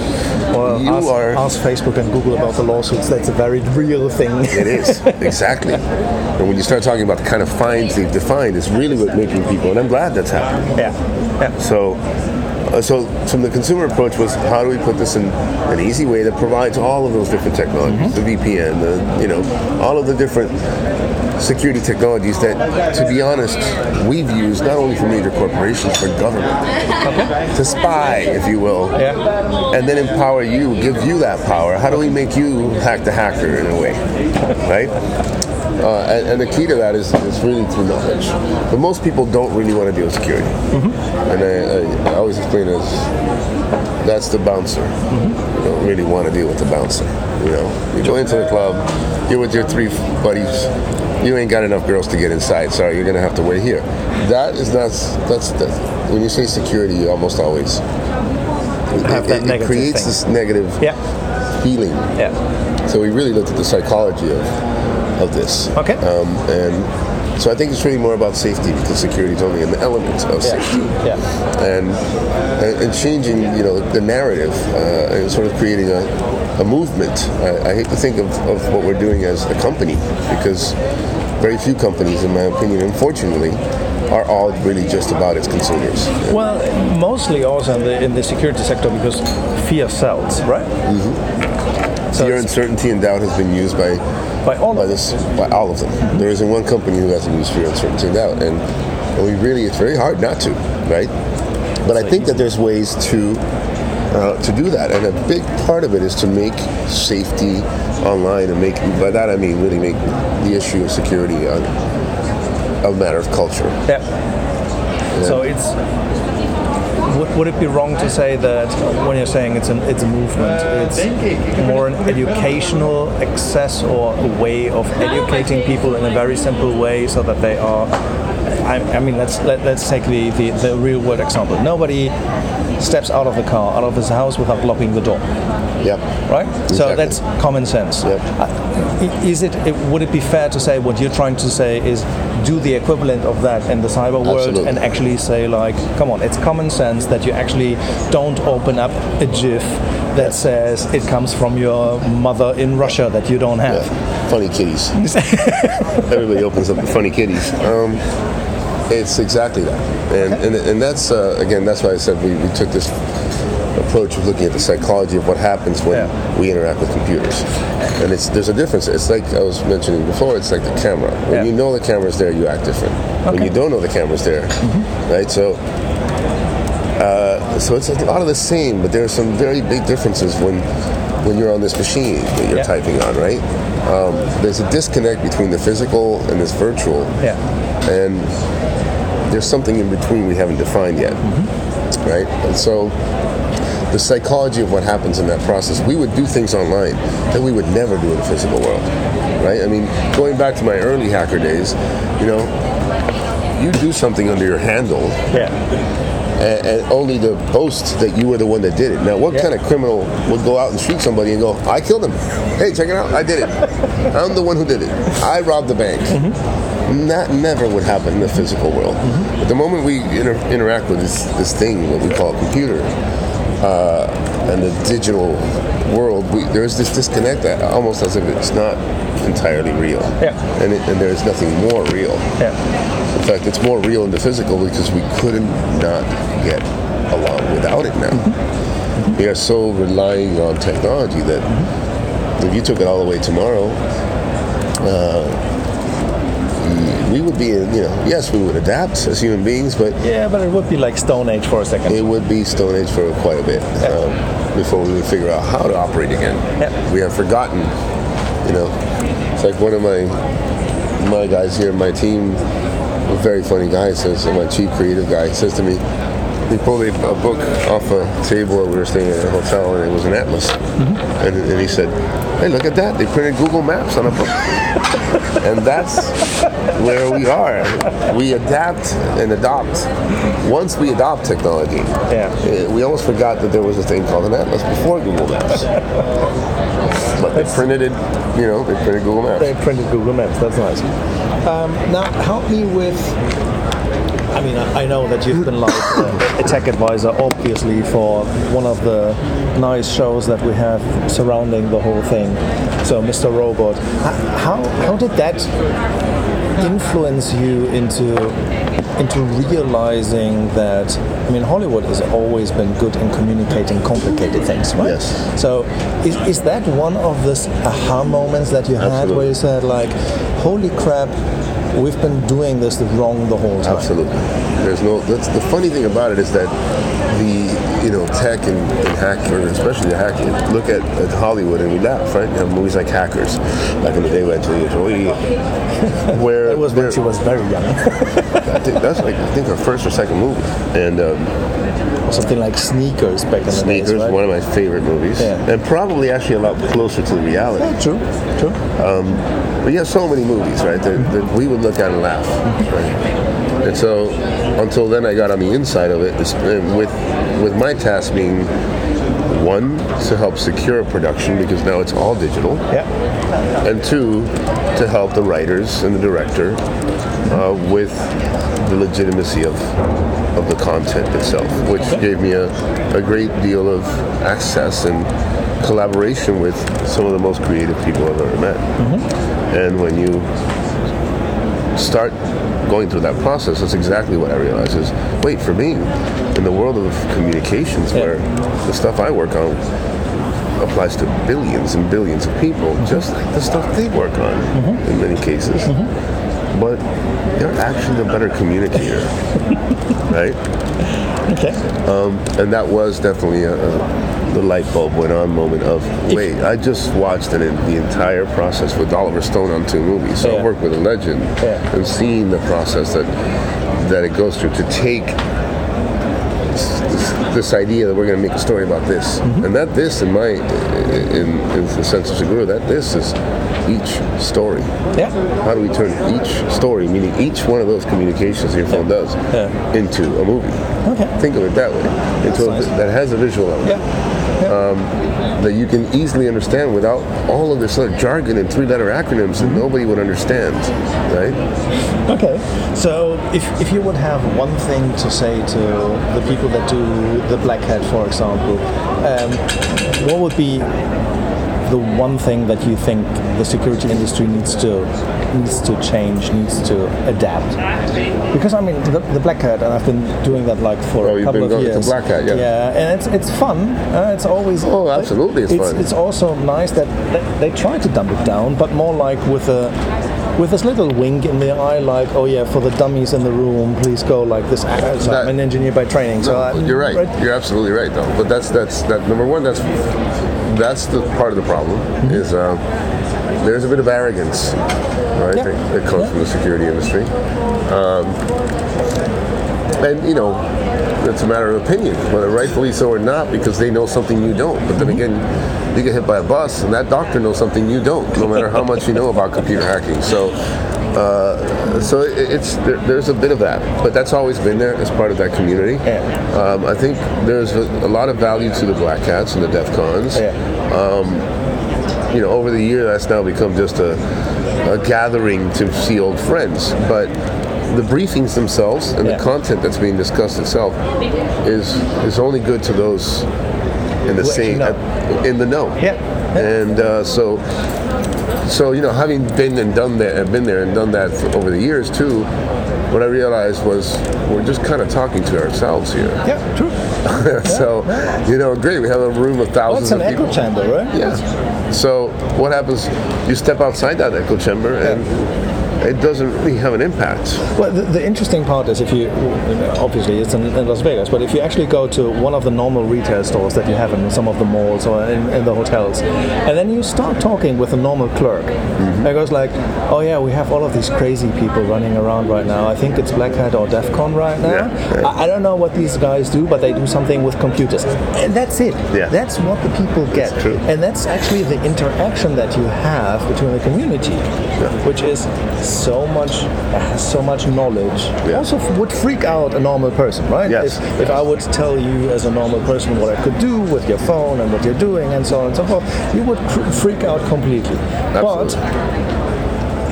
Well, you ask, are... ask Facebook and Google about the lawsuits. That's a very real thing. It is, exactly. And when you start talking about the kind of fines they've defined, it's really what making people, and I'm glad that's happening. yeah. Yeah. So, uh, so from the consumer approach was how do we put this in an easy way that provides all of those different technologies, the VPN, the you know, all of the different security technologies that, to be honest, we've used not only for major corporations but government to spy, if you will, Yeah. and then empower you, give you that power. How do we make you hack the hacker in a way, right? Uh, and, and the key to that is, is really through knowledge. But most people don't really want to deal with security. And I, I, I always explain it as that's the bouncer. You don't really want to deal with the bouncer. You know, you go into the club, you're with your three buddies. You ain't got enough girls to get inside. Sorry, you're gonna have to wait here. That is not. That's the, when you say security, you almost always Have it, that it negative creates thing. this negative Yeah. feeling. Yeah. So we really looked at the psychology of, of this. Okay. Um, and so I think it's really more about safety because security is only an element of safety. Yeah. And, and and changing, you know, the narrative uh, and sort of creating a, a movement. I, I hate to think of, of what we're doing as a company because very few companies, in my opinion, unfortunately, are all really just about its consumers. Well, mostly also in the in the security sector because fear sells, right? Mm-hmm. So it's uncertainty, and doubt has been used by by all by of this by all of them. There isn't one company who hasn't used fear, uncertainty, and doubt, and, and we really it's very hard not to, right? But I think that there's ways to uh, to do that, and a big part of it is to make safety online, and make by that I mean really make the issue of security a, a matter of culture. Yeah. So it's would, would it be wrong to say that when you're saying it's an it's a movement, it's more an educational access or a way of educating people in a very simple way so that they are. I, I mean, let's let, let's take the, the, the real world example. Nobody steps out of the car, out of his house without locking the door Yep. right? So Exactly. that's common sense. Yep. Uh, Is it, it? Would it be fair to say what you're trying to say is do the equivalent of that in the cyber world Absolutely. and actually say like, come on, it's common sense that you actually don't open up a GIF that says it comes from your mother in Russia that you don't have. Yeah. Funny kitties. Everybody opens up the funny kitties. Um, it's exactly that, and and, and that's uh, again that's why I said we, we took this approach of looking at the psychology of what happens when Yeah. we interact with computers, and it's there's a difference. It's like I was mentioning before. It's like the camera. When Yeah. you know the camera's there, you act different. When you don't know the camera's there, right? So. Uh, so it's a lot of the same, but there are some very big differences when when you're on this machine that you're Yeah. typing on, right? Um, there's a disconnect between the physical and this virtual, Yeah. and there's something in between we haven't defined yet, mm-hmm. right? And so the psychology of what happens in that process, we would do things online that we would never do in the physical world, right? I mean, going back to my early hacker days, you know, you do something under your handle Yeah. And, and only to boast that you were the one that did it. Now, what Yeah. kind of criminal would go out and shoot somebody and go, "I killed him"? Hey, check it out, I did it. I'm the one who did it. I robbed the bank. That never would happen in the physical world. But the moment we inter- interact with this, this thing, what we call a computer, uh, and the digital world, we, there's this disconnect, that, almost as if it's not entirely real. Yeah. And, it, and there's nothing more real. Yeah. In fact, it's more real in the physical because we couldn't not get along without it now. We are so relying on technology that if you took it all the way tomorrow, uh, we would be, in, you know, yes, we would adapt as human beings, but Yeah, but it would be like Stone Age for a second. it would be Stone Age for quite a bit um, before we would figure out how to operate again. Yeah. We have forgotten, you know. It's like one of my my guys here, my team, a very funny guy says, my chief creative guy says to me, he pulled a, a book off a table. Where we were staying at a hotel, and it was an atlas. Mm-hmm. And, and he said, "Hey, look at that! They printed Google Maps on a book." and that's where we are. We adapt and adopt. Once we adopt technology, Yeah. eh, we almost forgot that there was a thing called an atlas before Google Maps. but they printed it, you know, they printed Google Maps. They printed Google Maps. That's nice. Um, now, help me with. I mean, I know that you've been like a tech advisor, obviously, for one of the nice shows that we have surrounding the whole thing. So, Mr. Robot, how how did that influence you into into realizing that? I mean, Hollywood has always been good in communicating complicated things, right? Yes. So, is, is that one of those aha moments that you had where you said like, "Holy crap, we've been doing this wrong the whole time"? Absolutely. There's no. That's the funny thing about it is that the you know tech and, and hacker, especially the hacking, look at, at Hollywood and we laugh, right? You have movies like Hackers back in the day when Angelina Jolie, where It was when she was very young. I think that's like I think her first or second movie, and um, Something like Sneakers back in the Sneakers, right? one of my favorite movies, Yeah. and probably actually a lot closer to the reality. Yeah, true, true. Um, but you have so many movies, right, that, that we would look at and laugh, right? And so, until then, I got on the inside of it, uh, with with my task being one to help secure production because now it's all digital, Yeah, and two to help the writers and the director uh, with the legitimacy of of the content itself, which gave me a, a great deal of access and collaboration with some of the most creative people I've ever met. Mm-hmm. And when you start going through that process, that's exactly what I realize is, wait, for me, in the world of communications where the stuff I work on applies to billions and billions of people, mm-hmm. just like the stuff they work on mm-hmm. in many cases. But they're actually the better communicator, right? okay. And that was definitely a, a the light bulb went on moment of wait, I just watched an, the entire process with Oliver Stone on two movies. So Yeah. I worked with a legend Yeah. and seeing the process that that it goes through to take this, this, idea that we're going to make a story about this, Mm-hmm. and that this in my in, in the sense of Seguru, that this is each story. Yeah. How do we turn each story, meaning each one of those communications your phone does, Yeah. into a movie? Okay. Think of it that way. Into a, nice. that has a visual element Yeah. that you can easily understand without all of this sort of jargon and three-letter acronyms that nobody would understand, right? Okay. So, if, if you would have one thing to say to the people that do the Black Hat, for example, um, what would be the one thing that you think the security industry needs to needs to change, needs to adapt? Because I mean, the, the Black Hat, and I've been doing that like for Oh, a you've couple been of going to years. Black Hat, yeah. Yeah, and it's it's fun. Uh, it's always Oh, absolutely it's fun. It's also nice that they, they try to dumb it down, but more like with a with this little wink in the eye, like, oh yeah, for the dummies in the room, please go like this. So That- I'm an engineer by training, so I, You're right. You're absolutely right, though. But that's that's that number one. That's that's the part of the problem is uh, there's a bit of arrogance, right? Yeah. That, that comes Yeah. from the security industry, um, and you know. It's a matter of opinion, whether rightfully so or not, because they know something you don't. But then again, you get hit by a bus, and that doctor knows something you don't, no matter how much you know about computer hacking. So, uh, so it, it's there, there's a bit of that, but that's always been there as part of that community. Yeah. Um, I think there's a, a lot of value to the Black Hats and the DEF CONs. Yeah. You know, over the year, that's now become just a, a gathering to see old friends. But the briefings themselves and Yeah. the content that's being discussed itself is is only good to those in the same in the know. Yeah. Yeah. And uh, so, so you know, having been and done that, and been there and done that for, over the years too, what I realized was we're just kind of talking to ourselves here. Yeah, true. so, you know, great. We have a room of Well, thousands it's an of people. echo chamber, right? Yeah. So what happens? You step outside that echo chamber, and it doesn't really have an impact. Well, the, the interesting part is if you, obviously it's in, in Las Vegas, but if you actually go to one of the normal retail stores that you have in some of the malls or in, in the hotels, and then you start talking with a normal clerk, Mm-hmm. it goes like, oh yeah, we have all of these crazy people running around right now. I think it's Black Hat or DEF CON right now. Yeah, yeah. I, I don't know what these guys do, but they do something with computers. And that's it. Yeah. That's what the people get. That's true. And that's actually the interaction that you have between the community, which is so much, has so much knowledge. Yeah. Also would freak out a normal person, right? Yes. If, if I would tell you as a normal person what I could do with your phone and what you're doing and so on and so forth, you would freak out completely. Absolutely. But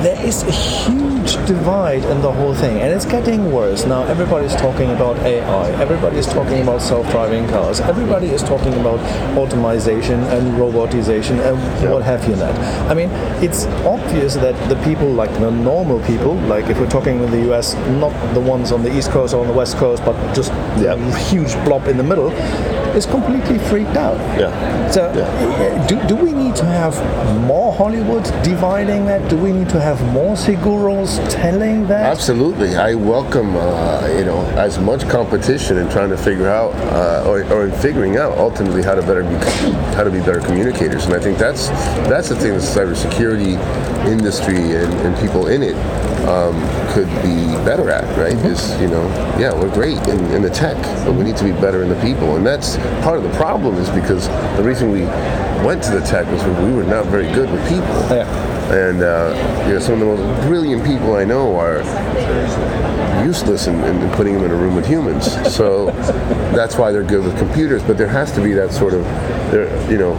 there is a huge divide in the whole thing, and it's getting worse. Now everybody's talking about AI, everybody's talking about self-driving cars, everybody is talking about automation and robotization and what have you not. I mean, it's obvious that the people, like the normal people, like if we're talking in the US, not the ones on the East Coast or on the West Coast, but just Yeah. a huge blob in the middle, is completely freaked out. Yeah. So, Yeah. uh, do, do we need to have more Hollywood dividing that? Do we need to have more Segurus telling that? Absolutely, I welcome uh, you know as much competition in trying to figure out uh, or, or in figuring out ultimately how to better be how to be better communicators, and I think that's that's the thing the cybersecurity industry and, and people in it um, could be better at. Right? Is you know yeah we're great in, in the tech, but we need to be better in the people, and that's part of the problem is because the reason we went to the tech was we were not very good with people. Yeah. And uh, you know, some of the most brilliant people I know are useless in, in putting them in a room with humans. So that's why they're good with computers. But there has to be that sort of, there, you know,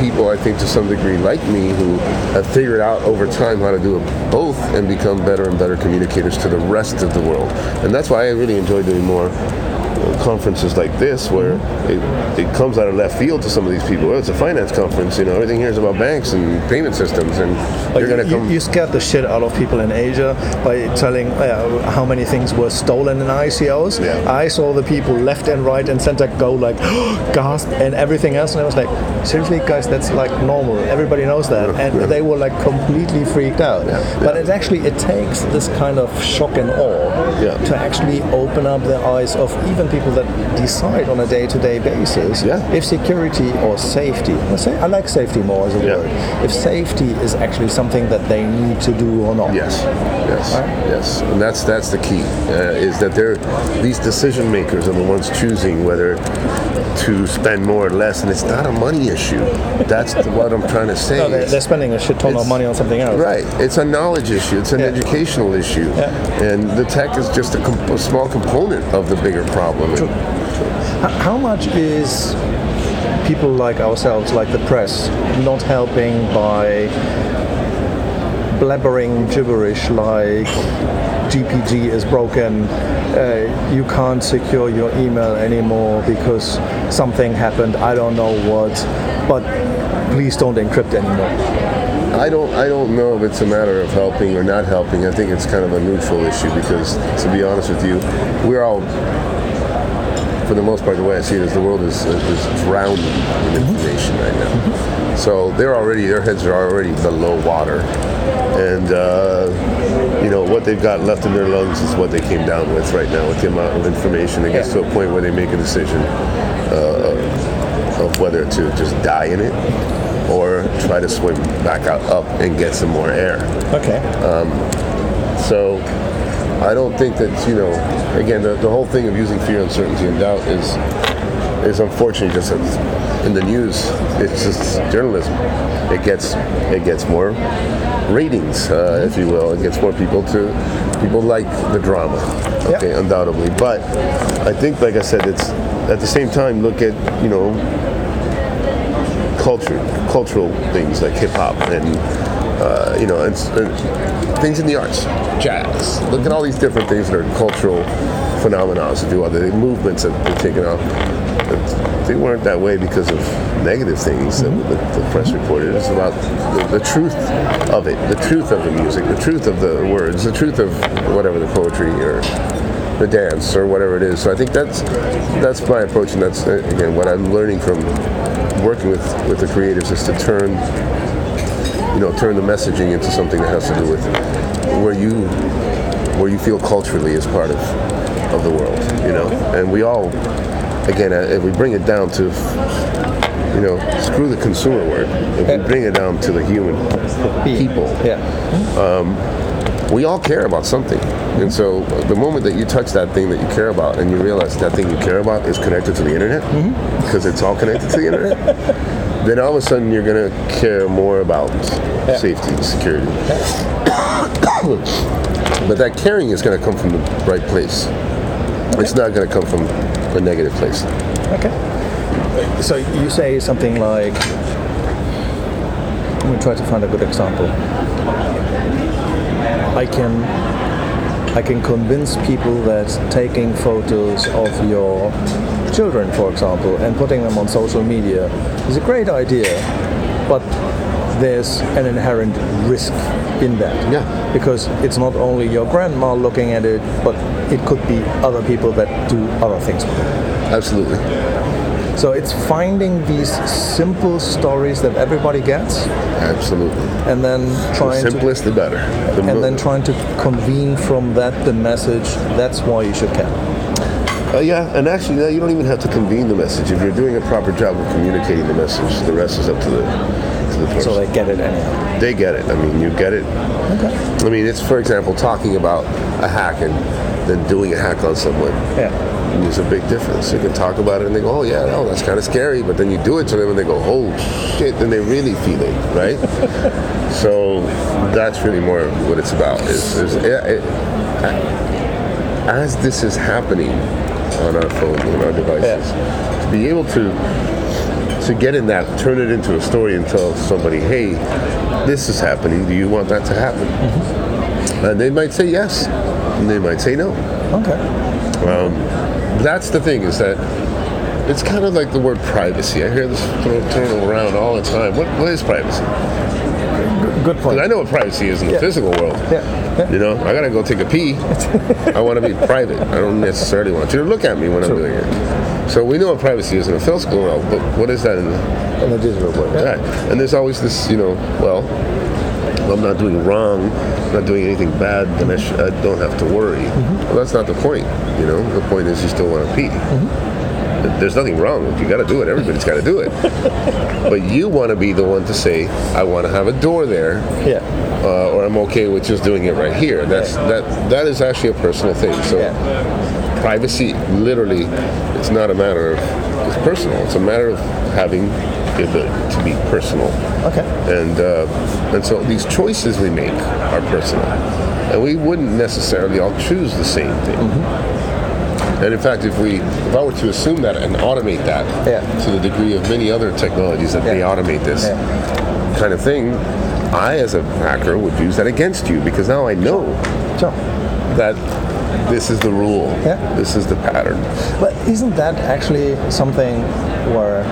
people I think to some degree like me who have figured out over time how to do both and become better and better communicators to the rest of the world. And that's why I really enjoy doing more conferences like this where it, it comes out of left field to some of these people. Well, it's a finance conference, you know, everything here is about banks and payment systems and Like, you're to you, you scared the shit out of people in Asia by telling uh, how many things were stolen in ICOs. Yeah. I saw the people left and right and center go like gasp and everything else, and I was like, seriously, guys, that's like normal. Everybody knows that, and Yeah. they were like completely freaked out. Yeah. But it actually it takes this kind of shock and awe to actually open up the eyes of even people that decide on a day-to-day basis Yeah. if security or safety. Let's say I like safety more as a Yeah. word. If safety is actually something that they need to do or not. Yes, yes, Right? yes, and that's that's the key. Uh, is that they're these decision makers are the ones choosing whether to spend more or less, and it's not a money issue. That's the, what I'm trying to say. No, they're, they're spending a shit ton of money on something else. Right. It's a knowledge issue. It's an Yeah. educational issue. Yeah. And the tech is just a, comp- a small component of the bigger problem. H- How much is people like ourselves, like the press, not helping by blabbering gibberish like GPG is broken, uh, you can't secure your email anymore because something happened, I don't know what, but please don't encrypt anymore. I don't I don't know if it's a matter of helping or not helping. I think it's kind of a neutral issue because to be honest with you, we're all for the most part the way I see it is the world is, is drowning in information right now. So they're already their heads are already below water. And uh, you know what they've got left in their lungs is what they came down with right now with the amount of information. It gets Yeah. to a point where they make a decision uh, of whether to just die in it or try to swim back out up and get some more air. Okay. So I don't think that you know. Again, the, the whole thing of using fear, uncertainty, and doubt is is unfortunately just in the news. It's just journalism. It gets it gets more ratings, uh, if you will. It gets more people to people like the drama. Okay, undoubtedly. But I think, like I said, it's at the same time look at you know culture, cultural things like hip hop and uh, you know, and, and things in the arts, jazz. Look at all these different things that are cultural phenomena, you will, the movements that they've taken off. They weren't that way because of negative things that the, the press reported. It's about the, the truth of it, the truth of the music, the truth of the words, the truth of whatever the poetry or the dance or whatever it is. So I think that's that's my approach, and that's uh, again what I'm learning from working with with the creatives is to turn you know, turn the messaging into something that has to do with where you where you feel culturally as part of of the world, you know. And we all, again, if we bring it down to, you know, screw the consumer word. If we bring it down to the human people, Yeah. Um, we all care about something. And so the moment that you touch that thing that you care about and you realize that thing you care about is connected to the internet, mm-hmm. because it's all connected to the internet, then all of a sudden you're going to care more about safety and security. but that caring is going to come from the right place. It's not going to come from a negative place. Okay. So you say something like, let me try to find a good example. I can I can convince people that taking photos of your children, for example, and putting them on social media is a great idea, but there's an inherent risk in that. Yeah. Because it's not only your grandma looking at it, but it could be other people that do other things with it. Absolutely. So it's finding these simple stories that everybody gets, Absolutely. and then The trying to simplest, the better. The and then trying to convene from that the message. That's why you should care. Uh, yeah, and actually, you don't even have to convene the message. If you're doing a proper job of communicating the message, the rest is up to the to the person. So they get it anyhow. they get it. I mean, you get it. Okay. I mean, it's for example talking about a hack and then doing a hack on someone. Yeah. There's a big difference. You can talk about it and they go, "Oh yeah, oh that's kind of scary," but then you do it to them and they go, "Oh shit!" Then they really feel it, right? so that's really more what it's about. Is, is yeah, it, as this is happening on our phones and our devices, to be able to to get in that, turn it into a story and tell somebody, "Hey, this is happening. Do you want that to happen?" And they might say yes, and they might say no. Okay. Um, that's the thing is that it's kind of like the word privacy. I hear this thrown around all the time. What, what is privacy? Good point. I know what privacy is in the Yeah. physical world. Yeah. yeah. You know, I gotta go take a pee. I want to be private. I don't necessarily want you to look at me when I'm doing it. So we know what privacy is in a physical world, but what is that in the In the digital world. Right. And there's always this, you know, well, I'm not doing wrong, I'm not doing anything bad, then I, sh- I don't have to worry. Well, that's not the point, you know. The point is you still want to pee. There's nothing wrong. If you got to do it, everybody's got to do it. but you want to be the one to say, I want to have a door there, Yeah. uh, or I'm okay with just doing it right here. That's that. That is actually a personal thing. So Yeah. Privacy, literally, it's not a matter of it's personal. It's a matter of having the ability to be personal. Okay. And uh, and so these choices we make are personal, and we wouldn't necessarily all choose the same thing. And in fact, if we, if I were to assume that and automate that Yeah. to the degree of many other technologies that they automate this Yeah. kind of thing, I, as a hacker, would use that against you because now I know Sure. that this is the rule, Yeah. this is the pattern. But isn't that actually something where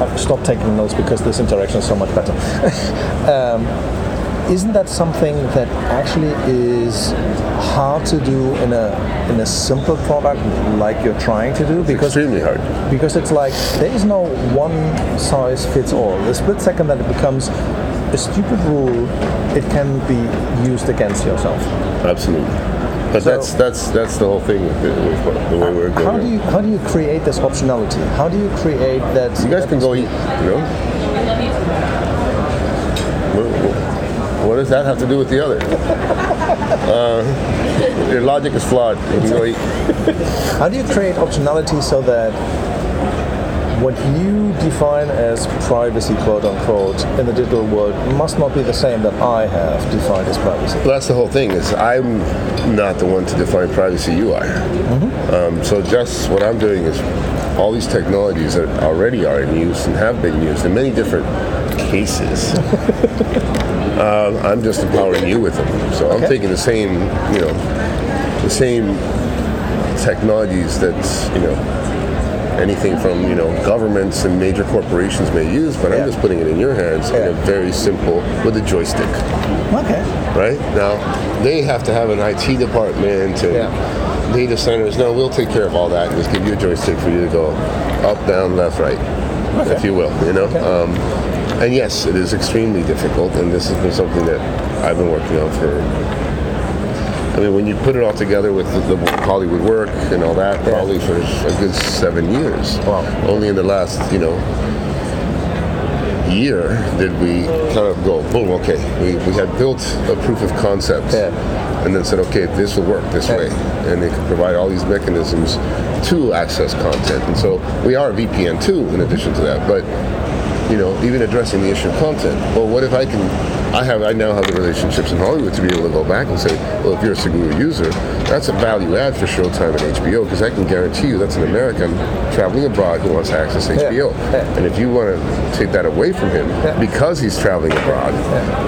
I've stopped taking notes because this interaction is so much better? um, isn't that something that actually is hard to do in a in a simple product like you're trying to do? Because Extremely hard. because it's like there is no one size fits all. The split second that it becomes a stupid rule, it can be used against yourself. Absolutely. But So- that's that's that's the whole thing with the, the way we're going. How do you how do you create this optionality? How do you create that? You guys can go eat, you know? What, what- what does that have to do with the other? Uh, your logic is flawed. You can go eat. How do you create optionality so that what you define as privacy, quote unquote, in the digital world must not be the same that I have defined as privacy? Well, that's the whole thing. Is I'm not the one to define privacy. You are. Um, so just what I'm doing is all these technologies that already are in use and have been used in many different cases. uh, I'm just empowering you with them. So I'm taking the same, you know, the same technologies that you know anything from you know governments and major corporations may use, but Yeah. I'm just putting it in your hands in a very simple with a joystick Okay. right? Now, they have to have an IT department and Yeah. data centers. No, we'll take care of all that and just give you a joystick for you to go up, down, left, right, if you will. You know, um, and yes, it is extremely difficult, and this has been something that I've been working on for. I mean, when you put it all together with the, the Hollywood work and all that, probably for a good seven years. Wow. Only in the last, you know, year did we kind of go, boom, okay, we, we had built a proof of concept Yeah. and then said, okay, this will work this Yeah. way. And it can provide all these mechanisms to access content. And so we are a VPN too, in addition to that. But, you know, even addressing the issue of content. Well, what if I can, I have, I now have the relationships in Hollywood to be able to go back and say, well, if you're a Seguru user, that's a value add for Showtime and HBO because I can guarantee you that's an American traveling abroad who wants to access HBO. Yeah. And if you want to take that away from him Yeah. because he's traveling abroad,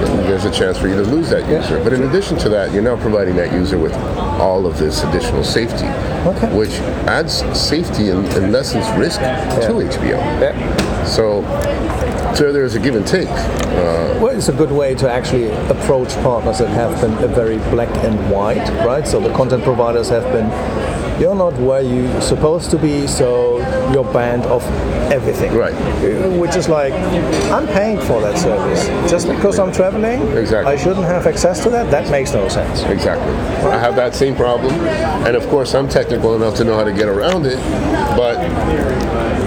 then there's a chance for you to lose that user. But in addition to that, you're now providing that user with all of this additional safety, Okay. which adds safety and, and lessens risk to HBO. So, so there's a give and take. Uh, Well, it's a good way to actually approach partners that have been a very black and white, right? So the content providers have been, you're not where you're supposed to be, so you're banned of everything. Right. Which is like, I'm paying for that service. Just because I'm traveling, Exactly. I shouldn't have access to that? That makes no sense. Exactly. I have that same problem, and of course, I'm technical enough to know how to get around it. But,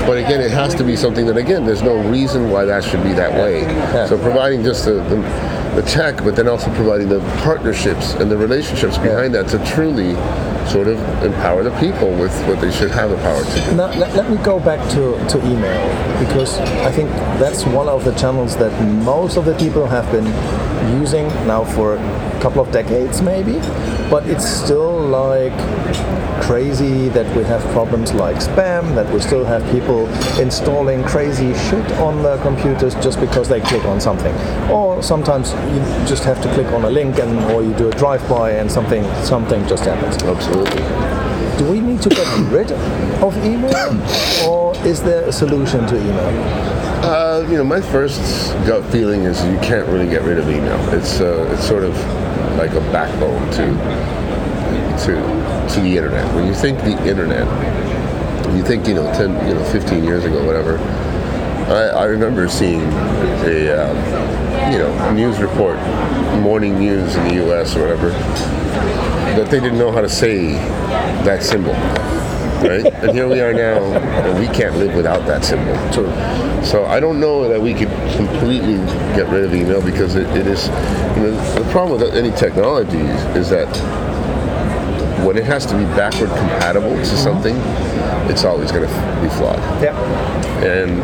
but again, it has to be something that again, there's no reason why that should be that way. So providing just the, the, the tech, but then also providing the partnerships and the relationships behind that to truly sort of empower the people with what they should have the power to do. Now, let, let me go back to, to email because I think that's one of the channels that most of the people have been using now for a couple of decades, maybe. But it's still like crazy that we have problems like spam, that we still have people installing crazy shit on their computers just because they click on something. Or sometimes you just have to click on a link and or you do a drive-by and something something just happens. Absolutely. Do we need to get rid of email, or is there a solution to email? Uh, you know, my first gut feeling is you can't really get rid of email. It's uh, it's sort of like a backbone to to to the internet. When you think the internet, you think you know ten, you know, fifteen years ago, whatever. I, I remember seeing a uh, you know news report, morning news in the U.S. or whatever, that they didn't know how to say that symbol right? and here we are now, and we can't live without that symbol. So I don't know that we could completely get rid of email because it, it is, you know, the problem with any technology is that when it has to be backward compatible to mm-hmm. something, it's always going to be flawed. Yeah. And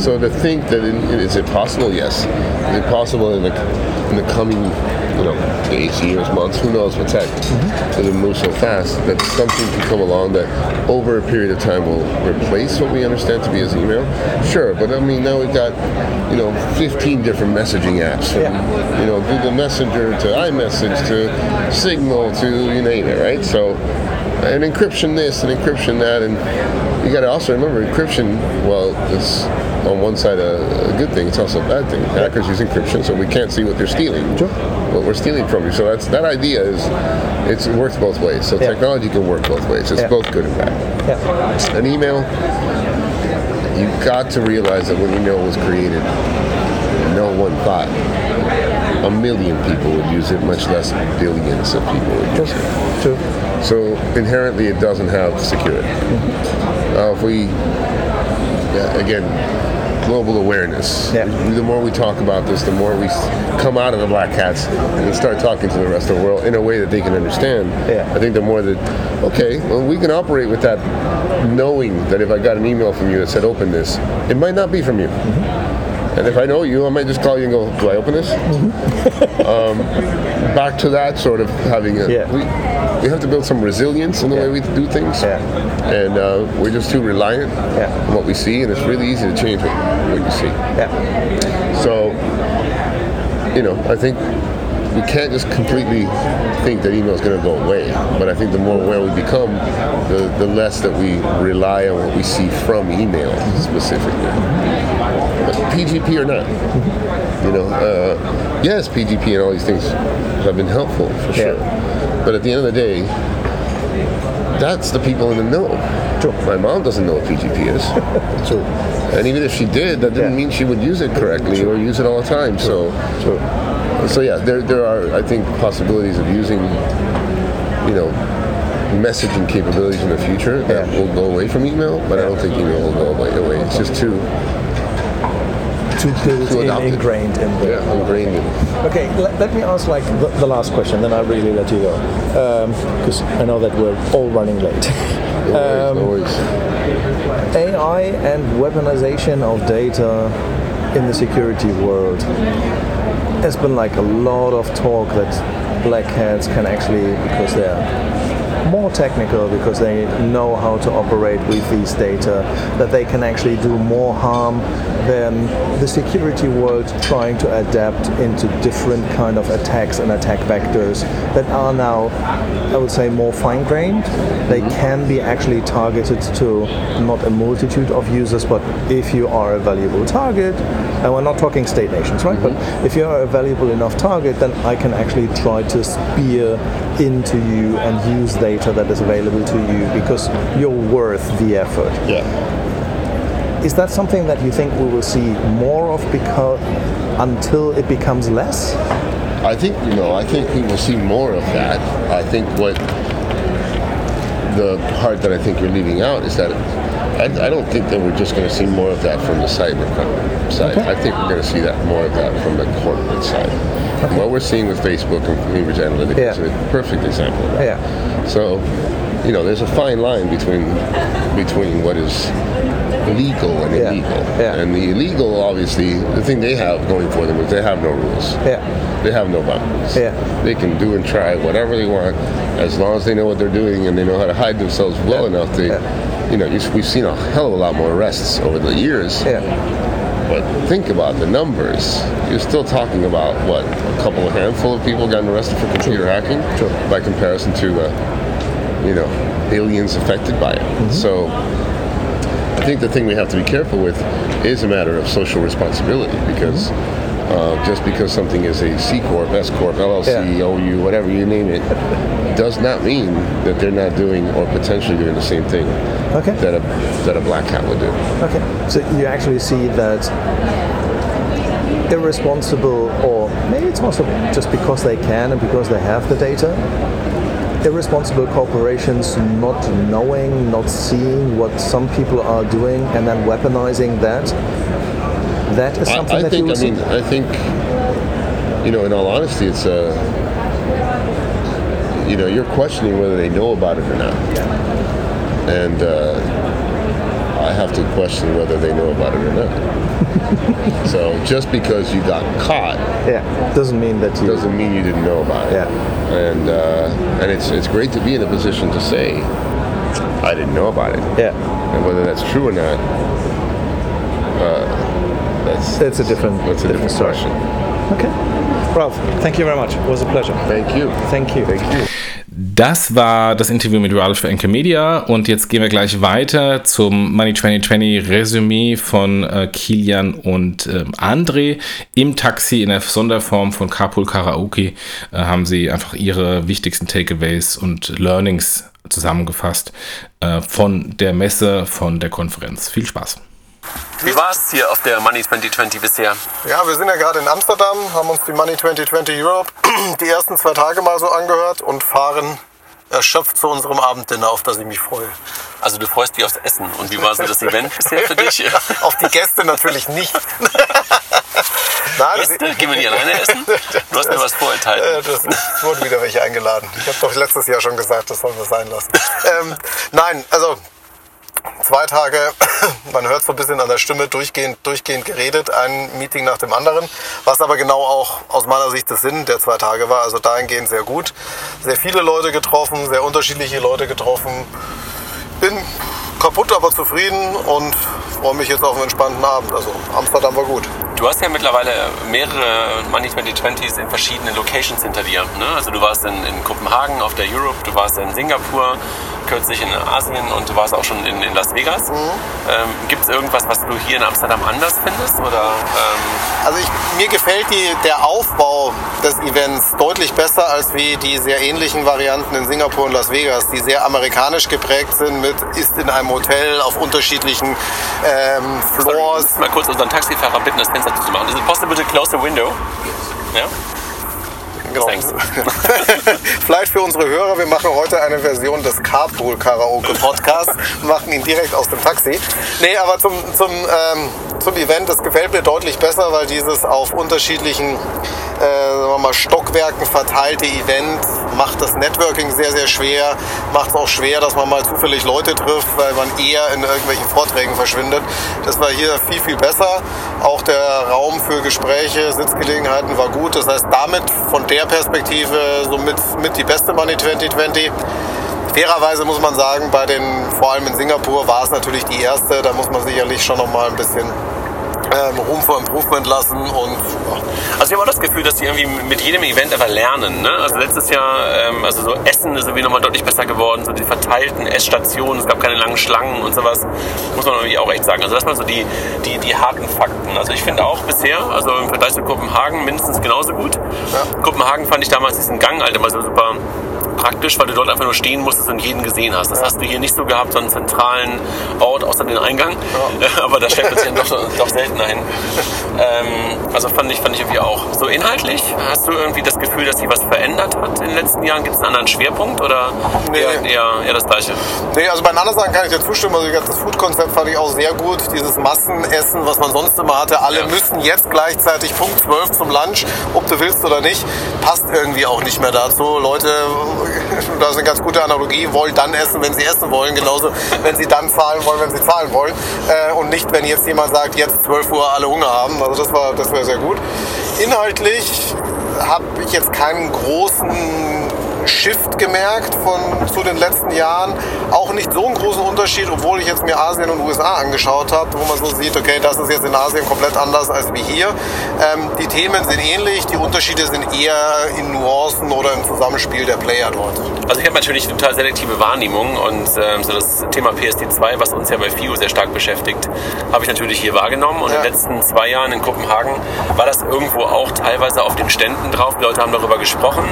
so to think that it, is it possible? Yes. Is it possible in the in the coming you know days, years, months? Who knows what's tech? Mm-hmm. Because it moves so fast that something can come along that over a period of time will replace what we understand to be as email. Sure, but I mean now we've got you know 15 different messaging apps from Yeah. you know Google Messenger to iMessage to Signal to you name it, right? So and encryption this and encryption that and you got to also remember encryption well it's on one side a, a good thing it's also a bad thing. Hackers use encryption so we can't see what they're stealing. What we're stealing from you. So that's that idea is it's, it works both ways. So Yeah. technology can work both ways. It's Yeah. both good and bad. Yeah. an email you got to realize that when email was created no one thought a million people would use it much less billions of people would use it True. so inherently, it doesn't have security. Uh, if we, again, global awareness. Yeah. The more we talk about this, the more we come out of the black hats and start talking to the rest of the world in a way that they can understand. Yeah. I think the more that, okay, well, we can operate with that, knowing that if I got an email from you that said open this, it might not be from you. And if I know you, I might just call you and go, "Do I open this?" um, back to that sort of having a. Yeah. We, we have to build some resilience in the way we do things, Yeah. and uh, we're just too reliant Yeah. on what we see, and it's really easy to change what, what you see. Yeah. So, you know, I think we can't just completely think that email is going to go away. But I think the more aware we become, the, the less that we rely on what we see from email specifically. But PGP or not, you know, uh, yes, PGP and all these things have been helpful for Yeah. sure. But at the end of the day, that's the people in the know. True. My mom doesn't know what PGP is. True. And even if she did, that didn't Yeah. mean she would use it correctly or use it all the time. So, True. So yeah, there, there are, I think, possibilities of using, you know, messaging capabilities in the future that Yeah. will go away from email, but I don't think email will go away. away. It's just too To build To in, ingrained in the yeah, ingrained in. Okay, let, let me ask like the, the last question, then I'll really let you go. Um, because I know that we're all running late. No worries, um, worries. AI and weaponization of data in the security world. There's been like a lot of talk that black hats can actually, because they're more technical, because they know how to operate with these data, that they can actually do more harm than the security world trying to adapt into different kind of attacks and attack vectors that are now, I would say, more fine-grained. They mm-hmm. can be actually targeted to not a multitude of users, but if you are a valuable target, and we're not talking state nations, right? But mm-hmm. if you are a valuable enough target, then I can actually try to spear into you and use data that is available to you because you're worth the effort. Yeah. Is that something that you think we will see more of because until it becomes less? I think you know. I think we will see more of that. I think what the part that I think you're leaving out is that I, I don't think that we're just going to see more of that from the cybercrime side. Okay. I think we're going to see that more of that from the corporate side. And What we're seeing with Facebook and Cambridge Analytica is a perfect example of that. Yeah. So, you know, there's a fine line between between what is legal and Yeah. illegal. Yeah. And the illegal, obviously, the thing they have going for them is they have no rules. Yeah. They have no boundaries. Yeah. They can do and try whatever they want as long as they know what they're doing and they know how to hide themselves well Yeah. enough to, Yeah. You know, we've seen a hell of a lot more arrests over the years. Yeah. But think about the numbers. You're still talking about, what, a couple of handful of people gotten arrested for computer hacking True. by comparison to the, you know, billions affected by it. Mm-hmm. So I think the thing we have to be careful with is a matter of social responsibility because Mm-hmm. uh, just because something is a C Corp, S Corp, LLC, Yeah. OU, whatever you name it, does not mean that they're not doing or potentially doing the same thing Okay. that a that a black hat would do. Okay. So you actually see that irresponsible, or maybe it's also just because they can and because they have the data, irresponsible corporations not knowing, not seeing what some people are doing, and then weaponizing that. That is something I, I that think. you I see. mean, I think. You know, in all honesty, it's uh, you know, you're questioning whether they know about it or not, and uh, I have to question whether they know about it or not. so just because you got caught yeah, doesn't mean that you. doesn't mean you didn't know about it. Yeah. And uh, and it's it's great to be in a position to say, I didn't know about it. Yeah. And whether that's true or not, uh, that's That's a different, that's a different story. question. Okay. Ralph, thank you very much. It was a pleasure. Thank you. Thank you. Thank you. Das war das Interview mit Ralph für Enke Media und jetzt gehen wir gleich weiter zum Money 2020 Resümee von äh, Kilian und ähm, André. Im Taxi in der Sonderform von Carpool Karaoke äh, haben sie einfach ihre wichtigsten Takeaways und Learnings zusammengefasst äh, von der Messe, von der Konferenz. Viel Spaß. Wie war es hier auf der Money 2020 bisher? Ja, wir sind ja gerade in Amsterdam, haben uns die Money 2020 Europe die ersten zwei Tage mal so angehört und fahren erschöpft zu unserem Abenddinner, auf das ich mich freue. Also du freust dich aufs Essen. Und wie war so das Event bisher für dich? auf die Gäste natürlich nicht. Nein, Gäste? Gehen wir die alleine essen? Du hast mir was vorenthalten. Das, es wurden wieder welche eingeladen. Ich habe doch letztes Jahr schon gesagt, das sollen wir sein lassen. Ähm, nein, also zwei Tage, man hört so ein bisschen an der Stimme, durchgehend, durchgehend geredet, ein Meeting nach dem anderen, was aber genau auch aus meiner Sicht das Sinn der zwei Tage war, also dahingehend sehr gut. Sehr viele Leute getroffen, sehr unterschiedliche Leute getroffen. Bin kaputt, aber zufrieden und freue mich jetzt auf einen entspannten Abend. Also Amsterdam war gut. Du hast ja mittlerweile mehrere Money 2020s in verschiedenen Locations hinter dir. Ne? Also du warst in, in Kopenhagen auf der Europe, du warst in Singapur. Kürzlich in Asien und du warst auch schon in, in Las Vegas. Mhm. Ähm, Gibt es irgendwas, was du hier in Amsterdam anders findest? Oder, ähm, Also ich, mir gefällt die, der Aufbau des Events deutlich besser als wie die sehr ähnlichen Varianten in Singapur und Las Vegas, die sehr amerikanisch geprägt sind mit ist in einem Hotel auf unterschiedlichen ähm, sorry, Floors. mal kurz unseren Taxifahrer bitten, das Fenster zuzumachen. Is it possible to close the window? Ja? Genau. Vielleicht für unsere Hörer, wir machen heute eine Version des Carpool Karaoke Podcasts, machen ihn direkt aus dem Taxi. Nee, aber zum, zum, ähm, zum Event, das gefällt mir deutlich besser, weil dieses auf unterschiedlichen äh, mal, Stockwerken verteilte Event macht das Networking sehr, sehr schwer, macht es auch schwer, dass man mal zufällig Leute trifft, weil man eher in irgendwelchen Vorträgen verschwindet. Das war hier viel, viel besser. Auch der Raum für Gespräche, Sitzgelegenheiten war gut. Das heißt, damit von der Perspektive so mit, mit die beste Money 2020. Fairerweise muss man sagen, bei den, vor allem in Singapur war es natürlich die erste. Da muss man sicherlich schon noch mal ein bisschen ähm, Room for Improvement lassen und Also ich habe auch das Gefühl, dass die irgendwie mit jedem Event einfach lernen. Ne? Also letztes Jahr, ähm, also so Essen ist irgendwie nochmal deutlich besser geworden, so die verteilten Essstationen, es gab keine langen Schlangen und sowas, muss man irgendwie auch echt sagen. Also das waren so die, die, die harten Fakten. Also ich finde auch bisher, also im Vergleich zu Kopenhagen mindestens genauso gut. Kopenhagen fand ich damals diesen Gang halt immer so super praktisch, weil du dort einfach nur stehen musstest und jeden gesehen hast. Das hast du hier nicht so gehabt, so einen zentralen Ort außer den Eingang. Aber da stellt man sich dann doch, doch seltener hin. Ähm, also fand ich, fand ich irgendwie auch. So inhaltlich, hast du irgendwie das Gefühl, dass sich was verändert hat in den letzten Jahren? Gibt es einen anderen Schwerpunkt oder Nee. eher, eher, eher das Gleiche? Nee, also bei den anderen Sachen kann ich dir zustimmen. Also das Food-Konzept fand ich auch sehr gut. Dieses Massenessen, was man sonst immer hatte. Alle Ja. müssen jetzt gleichzeitig Punkt 12 zum Lunch, ob du willst oder nicht, passt irgendwie auch nicht mehr dazu. Leute, das ist eine ganz gute Analogie, wollen dann essen, wenn sie essen wollen. Genauso, wenn sie dann zahlen wollen, wenn sie zahlen wollen. Äh, und nicht, wenn jetzt jemand sagt, jetzt 12 Uhr alle Hunger haben. Also das das wäre sehr gut. Inhaltlich habe ich jetzt keinen großen Shift gemerkt von zu den letzten Jahren. Auch nicht so einen großen Unterschied, obwohl ich jetzt mir Asien und USA angeschaut habe, wo man so sieht, okay, das ist jetzt in Asien komplett anders als wie hier. Ähm, die Themen sind ähnlich, die Unterschiede sind eher in Nuancen oder im Zusammenspiel der Player dort. Also ich habe natürlich eine total selektive Wahrnehmung und ähm, so das Thema PSD2, was uns ja bei FIU sehr stark beschäftigt, habe ich natürlich hier wahrgenommen. Und Ja. in den letzten zwei Jahren in Kopenhagen war das irgendwo auch teilweise auf den Ständen drauf. Die Leute haben darüber gesprochen,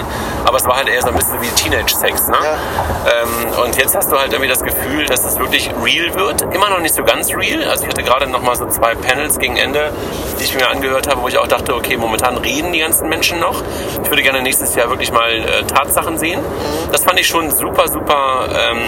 aber es war halt eher so ein bisschen wie Teenage-Sex. Ne? Ähm, und jetzt hast du halt irgendwie das Gefühl, dass es wirklich real wird. Immer noch nicht so ganz real. Also ich hatte gerade noch mal so zwei Panels gegen Ende, die ich mir angehört habe, wo ich auch dachte, okay, momentan reden die ganzen Menschen noch. Ich würde gerne nächstes Jahr wirklich mal äh, Tatsachen sehen. Das fand ich schon super, super ähm,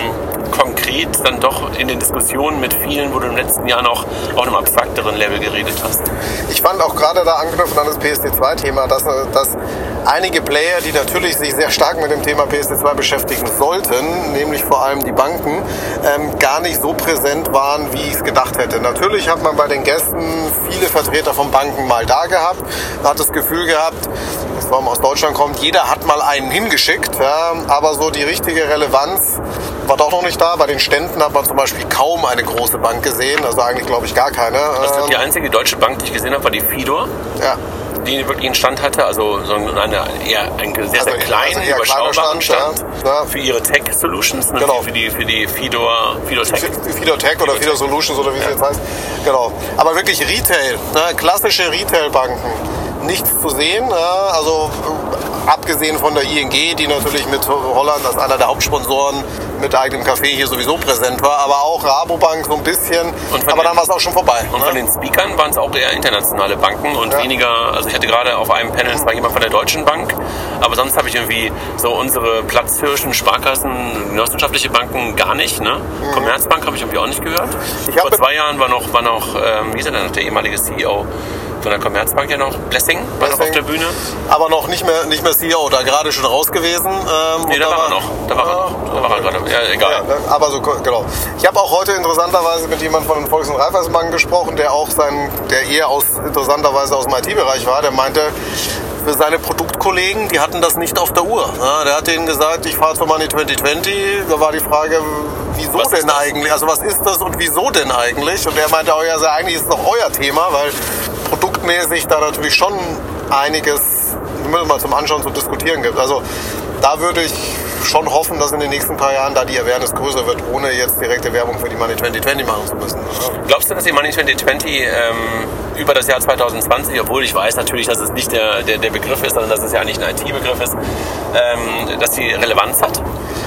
konkret, dann doch in den Diskussionen mit vielen, wo du im letzten Jahr noch auf einem abstrakteren Level geredet hast. Ich fand auch gerade da anknüpfend an das PSD2-Thema, dass, dass einige Player, die natürlich sich sehr stark mit dem Thema PSD2 beschäftigen sollten, nämlich vor allem die Banken, ähm, gar nicht so präsent waren, wie ich es gedacht hätte. Natürlich hat man bei den Gästen viele Vertreter von Banken mal da gehabt, hat das Gefühl gehabt, das vor allem aus Deutschland kommt, jeder hat mal einen hingeschickt, ja, aber so die richtige Relevanz war doch noch nicht da. Bei den Ständen hat man zum Beispiel kaum eine große Bank gesehen, also eigentlich glaube ich gar keine. Also die einzige deutsche Bank, die ich gesehen habe, war die Fidor. ja. Die wirklich einen Stand hatte, also so eine eher einen sehr, sehr Also- kleinen, also überschaubaren kleiner Stand, Stand, ja. Ja. für ihre Tech-Solutions, ne? Genau. für die, für die Fidor, Fidor Tech. Fido Tech oder Fido Solutions oder wie es jetzt heißt. Genau. Aber wirklich Retail, ne? klassische Retailbanken. Nichts zu sehen. Ja? Also abgesehen von der ING, die natürlich mit Holland als einer der Hauptsponsoren mit eigenem Café hier sowieso präsent war, aber auch Rabobank so ein bisschen. Aber den- dann war es auch schon vorbei. Und ne? von den Speakern waren es auch eher internationale Banken und Ja. weniger, also ich hatte gerade auf einem Panel, es war jemand von der Deutschen Bank, aber sonst habe ich irgendwie so unsere Platzhirschen, Sparkassen, genossenschaftliche Banken gar nicht. Ne? Commerzbank habe ich irgendwie auch nicht gehört. Mhm. Vor zwei Jahren war noch, war noch ähm, wie ist er denn, der ehemalige CEO von der Commerzbank ja noch, Blessing, war noch auf Blessing. der Bühne. aber noch nicht mehr, nicht mehr CEO, da gerade schon raus gewesen. Ähm, Nee, und da war er noch, da war er noch, da war er gerade, ja, egal. Ja, ne, aber so, genau. Ich habe auch heute interessanterweise mit jemandem von den Volks- und Raiffeisenbanken gesprochen, der auch sein, der eher aus, interessanterweise aus dem IT-Bereich war, der meinte, für seine Produktkollegen, die hatten das nicht auf der Uhr. Ja, der hat denen gesagt, ich fahre zur Money 2020. Da war die Frage, wieso Was denn eigentlich? Also was ist das und wieso denn eigentlich? Und er meinte auch, ja, also eigentlich ist es doch euer Thema, weil produktmäßig da natürlich schon einiges, mal zum Anschauen, zu diskutieren gibt. Also da würde ich schon hoffen, dass in den nächsten paar Jahren da die Awareness größer wird, ohne jetzt direkte Werbung für die Money 2020 machen zu müssen. Glaubst du, dass die Money 2020 ähm, über das Jahr 2020, obwohl ich weiß natürlich, dass es nicht der, der, der Begriff ist, sondern dass es ja nicht ein IT-Begriff ist, ähm, dass die Relevanz hat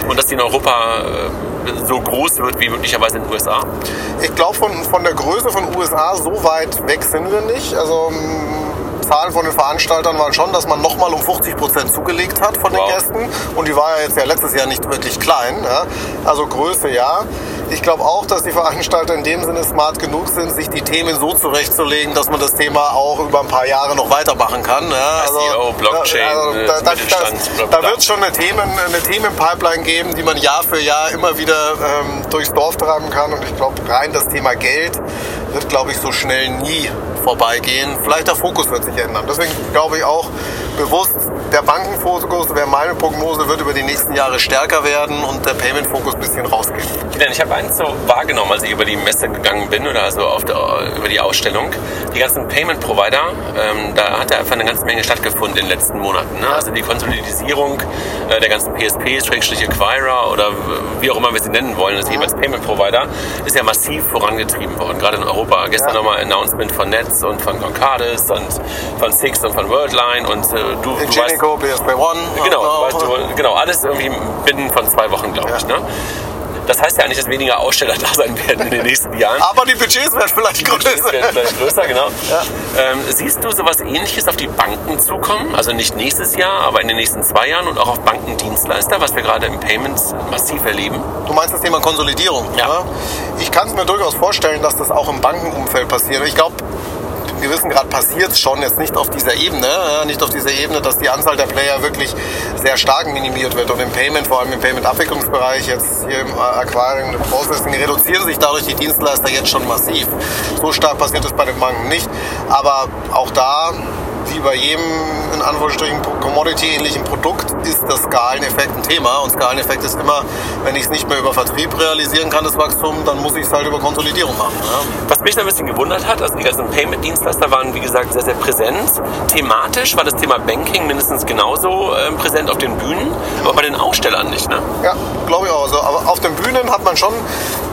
und dass die in Europa äh, so groß wird wie möglicherweise in den USA? Ich glaube, von, von der Größe von USA so weit weg sind wir nicht. Also Zahlen von den Veranstaltern waren schon, dass man nochmal um 50 Prozent zugelegt hat von den Wow. Gästen. Und die war ja jetzt ja letztes Jahr nicht wirklich klein. Ja. Also Größe ja. Ich glaube auch, dass die Veranstalter in dem Sinne smart genug sind, sich die Themen so zurechtzulegen, dass man das Thema auch über ein paar Jahre noch weitermachen kann. Ja. Also, SEO, Blockchain, da, äh, da, da, bla. da wird es schon eine Themen, eine Themenpipeline geben, die man Jahr für Jahr immer wieder ähm, durchs Dorf treiben kann. Und ich glaube, rein das Thema Geld wird, glaube ich, so schnell nie vorbeigehen. Vielleicht der Fokus wird sich ändern. Deswegen glaube ich auch bewusst, der Bankenfokus, wäre meine Prognose, wird über die nächsten Jahre stärker werden und der Payment-Fokus ein bisschen rausgehen. Ich habe eins so wahrgenommen, als ich über die Messe gegangen bin oder also der, über die Ausstellung. Die ganzen Payment-Provider, ähm, da hat ja einfach eine ganze Menge stattgefunden in den letzten Monaten. Ne? Also die Konsolidisierung äh, der ganzen PSPs, Schrägstrich Acquirer oder wie auch immer wir sie nennen wollen, das jeweils Payment-Provider, ist ja massiv vorangetrieben worden, gerade in Europa. Gestern Ja. nochmal Announcement von Netz und von Concardis und von Six und von Worldline und äh, du, du weißt, Ingenico, BSP One. Genau, weißt du, genau, alles irgendwie binnen von zwei Wochen, glaube ich. Ne? Das heißt ja nicht, dass weniger Aussteller da sein werden in den nächsten Jahren. Aber die Budgets werden vielleicht Das größer. wird vielleicht größer, genau. Ähm, siehst du sowas ähnliches auf die Banken zukommen? Also nicht nächstes Jahr, aber in den nächsten zwei Jahren und auch auf Bankendienstleister, was wir gerade im Payments massiv erleben? Du meinst das Thema Konsolidierung? Ja. ne? Ich kann es mir durchaus vorstellen, dass das auch im Bankenumfeld passiert. Ich glaube, gewissen Grad passiert es schon, jetzt nicht auf dieser Ebene, äh, nicht auf dieser Ebene, dass die Anzahl der Player wirklich sehr stark minimiert wird. Und im Payment, vor allem im Payment-Abwicklungsbereich, jetzt hier im äh, Acquiring und Processing, reduzieren sich dadurch die Dienstleister jetzt schon massiv. So stark passiert es bei den Banken nicht. Aber auch da wie bei jedem in Anführungsstrichen Commodity-ähnlichen Produkt ist der Skaleneffekt ein Thema. Und Skaleneffekt ist immer, wenn ich es nicht mehr über Vertrieb realisieren kann, das Wachstum, dann muss ich es halt über Konsolidierung machen. Ja. Was mich da ein bisschen gewundert hat, also die ganzen Payment-Dienstleister waren, wie gesagt, sehr, sehr präsent. Thematisch war das Thema Banking mindestens genauso ähm, präsent auf den Bühnen, aber bei den Ausstellern nicht, ne? Ja, glaube ich auch. Also, aber auf den Bühnen hat man schon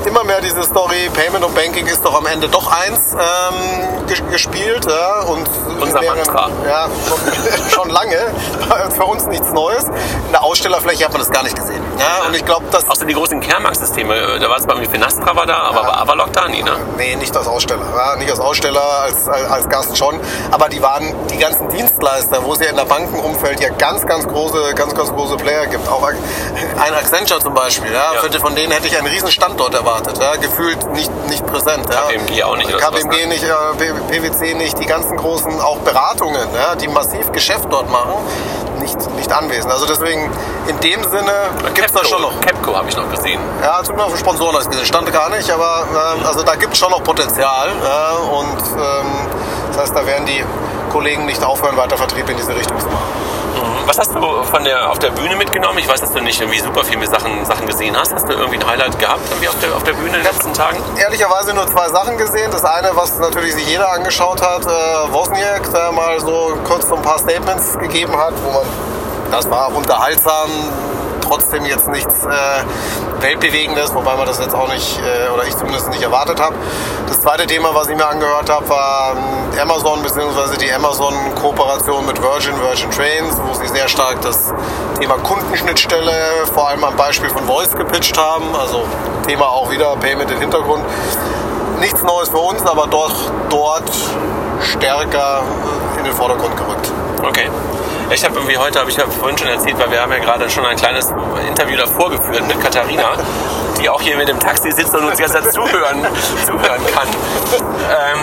immer mehr diese Story, Payment und Banking ist doch am Ende doch eins ähm, ges- gespielt. Ja, und Unser in deren- Mantra. Ja, schon, schon lange. Für uns nichts Neues. In der Ausstellerfläche hat man das gar nicht gesehen. Ja, und ich glaube, dass... Außer die großen Kernmarktsysteme, da war es bei irgendwie Finastra war da, aber war Avalok da nie, ne? Nee, nicht als Aussteller. Ja, nicht als Aussteller, als, als, als Gast schon. Aber die waren die ganzen Dienstleister, wo es ja in der Bankenumfeld ja ganz, ganz große, ganz, ganz große Player gibt. Auch ein Accenture zum Beispiel. Ja, Ja. Von denen hätte ich einen riesen Standort erwartet. Ja, gefühlt nicht, nicht präsent. Ja. KPMG auch nicht, KPMG ne? nicht, äh, PwC nicht. Die ganzen großen auch Beratungen, ja, die massiv Geschäft dort machen, nicht, nicht anwesend. Also deswegen, in dem Sinne gibt es da schon noch. Capco habe ich noch gesehen. Ja, auf den Sponsoren habe ich gesehen. Stand gar nicht, aber ähm, also da gibt es schon noch Potenzial. Äh, und ähm, das heißt, da werden die Kollegen nicht aufhören, weiter Vertrieb in diese Richtung zu machen. Was hast du von der, auf der Bühne mitgenommen? Ich weiß, dass du nicht irgendwie super viele Sachen, Sachen gesehen hast. Hast du irgendwie ein Highlight gehabt irgendwie auf, der, auf der Bühne in den letzten Tagen? Ehrlicherweise nur zwei Sachen gesehen. Das eine, was natürlich sich jeder angeschaut hat, äh, Wozniak, der mal so kurz so ein paar Statements gegeben hat, wo man, das war unterhaltsam, trotzdem jetzt nichts äh, Weltbewegendes, wobei man das jetzt auch nicht, äh, oder ich zumindest nicht erwartet habe. Das zweite Thema, was ich mir angehört habe, war ähm, Amazon bzw. die Amazon-Kooperation mit Virgin, Virgin Trains, wo sie sehr stark das Thema Kundenschnittstelle vor allem am Beispiel von Voice gepitcht haben. Also Thema auch wieder Payment im Hintergrund. Nichts Neues für uns, aber doch dort stärker in den Vordergrund gerückt. Okay. Ich habe irgendwie heute, habe ich ja vorhin schon erzählt, weil wir haben ja gerade schon ein kleines Interview davor geführt mit Katharina, die auch hier mit dem Taxi sitzt und uns jetzt zuhören, zuhören kann. Ähm,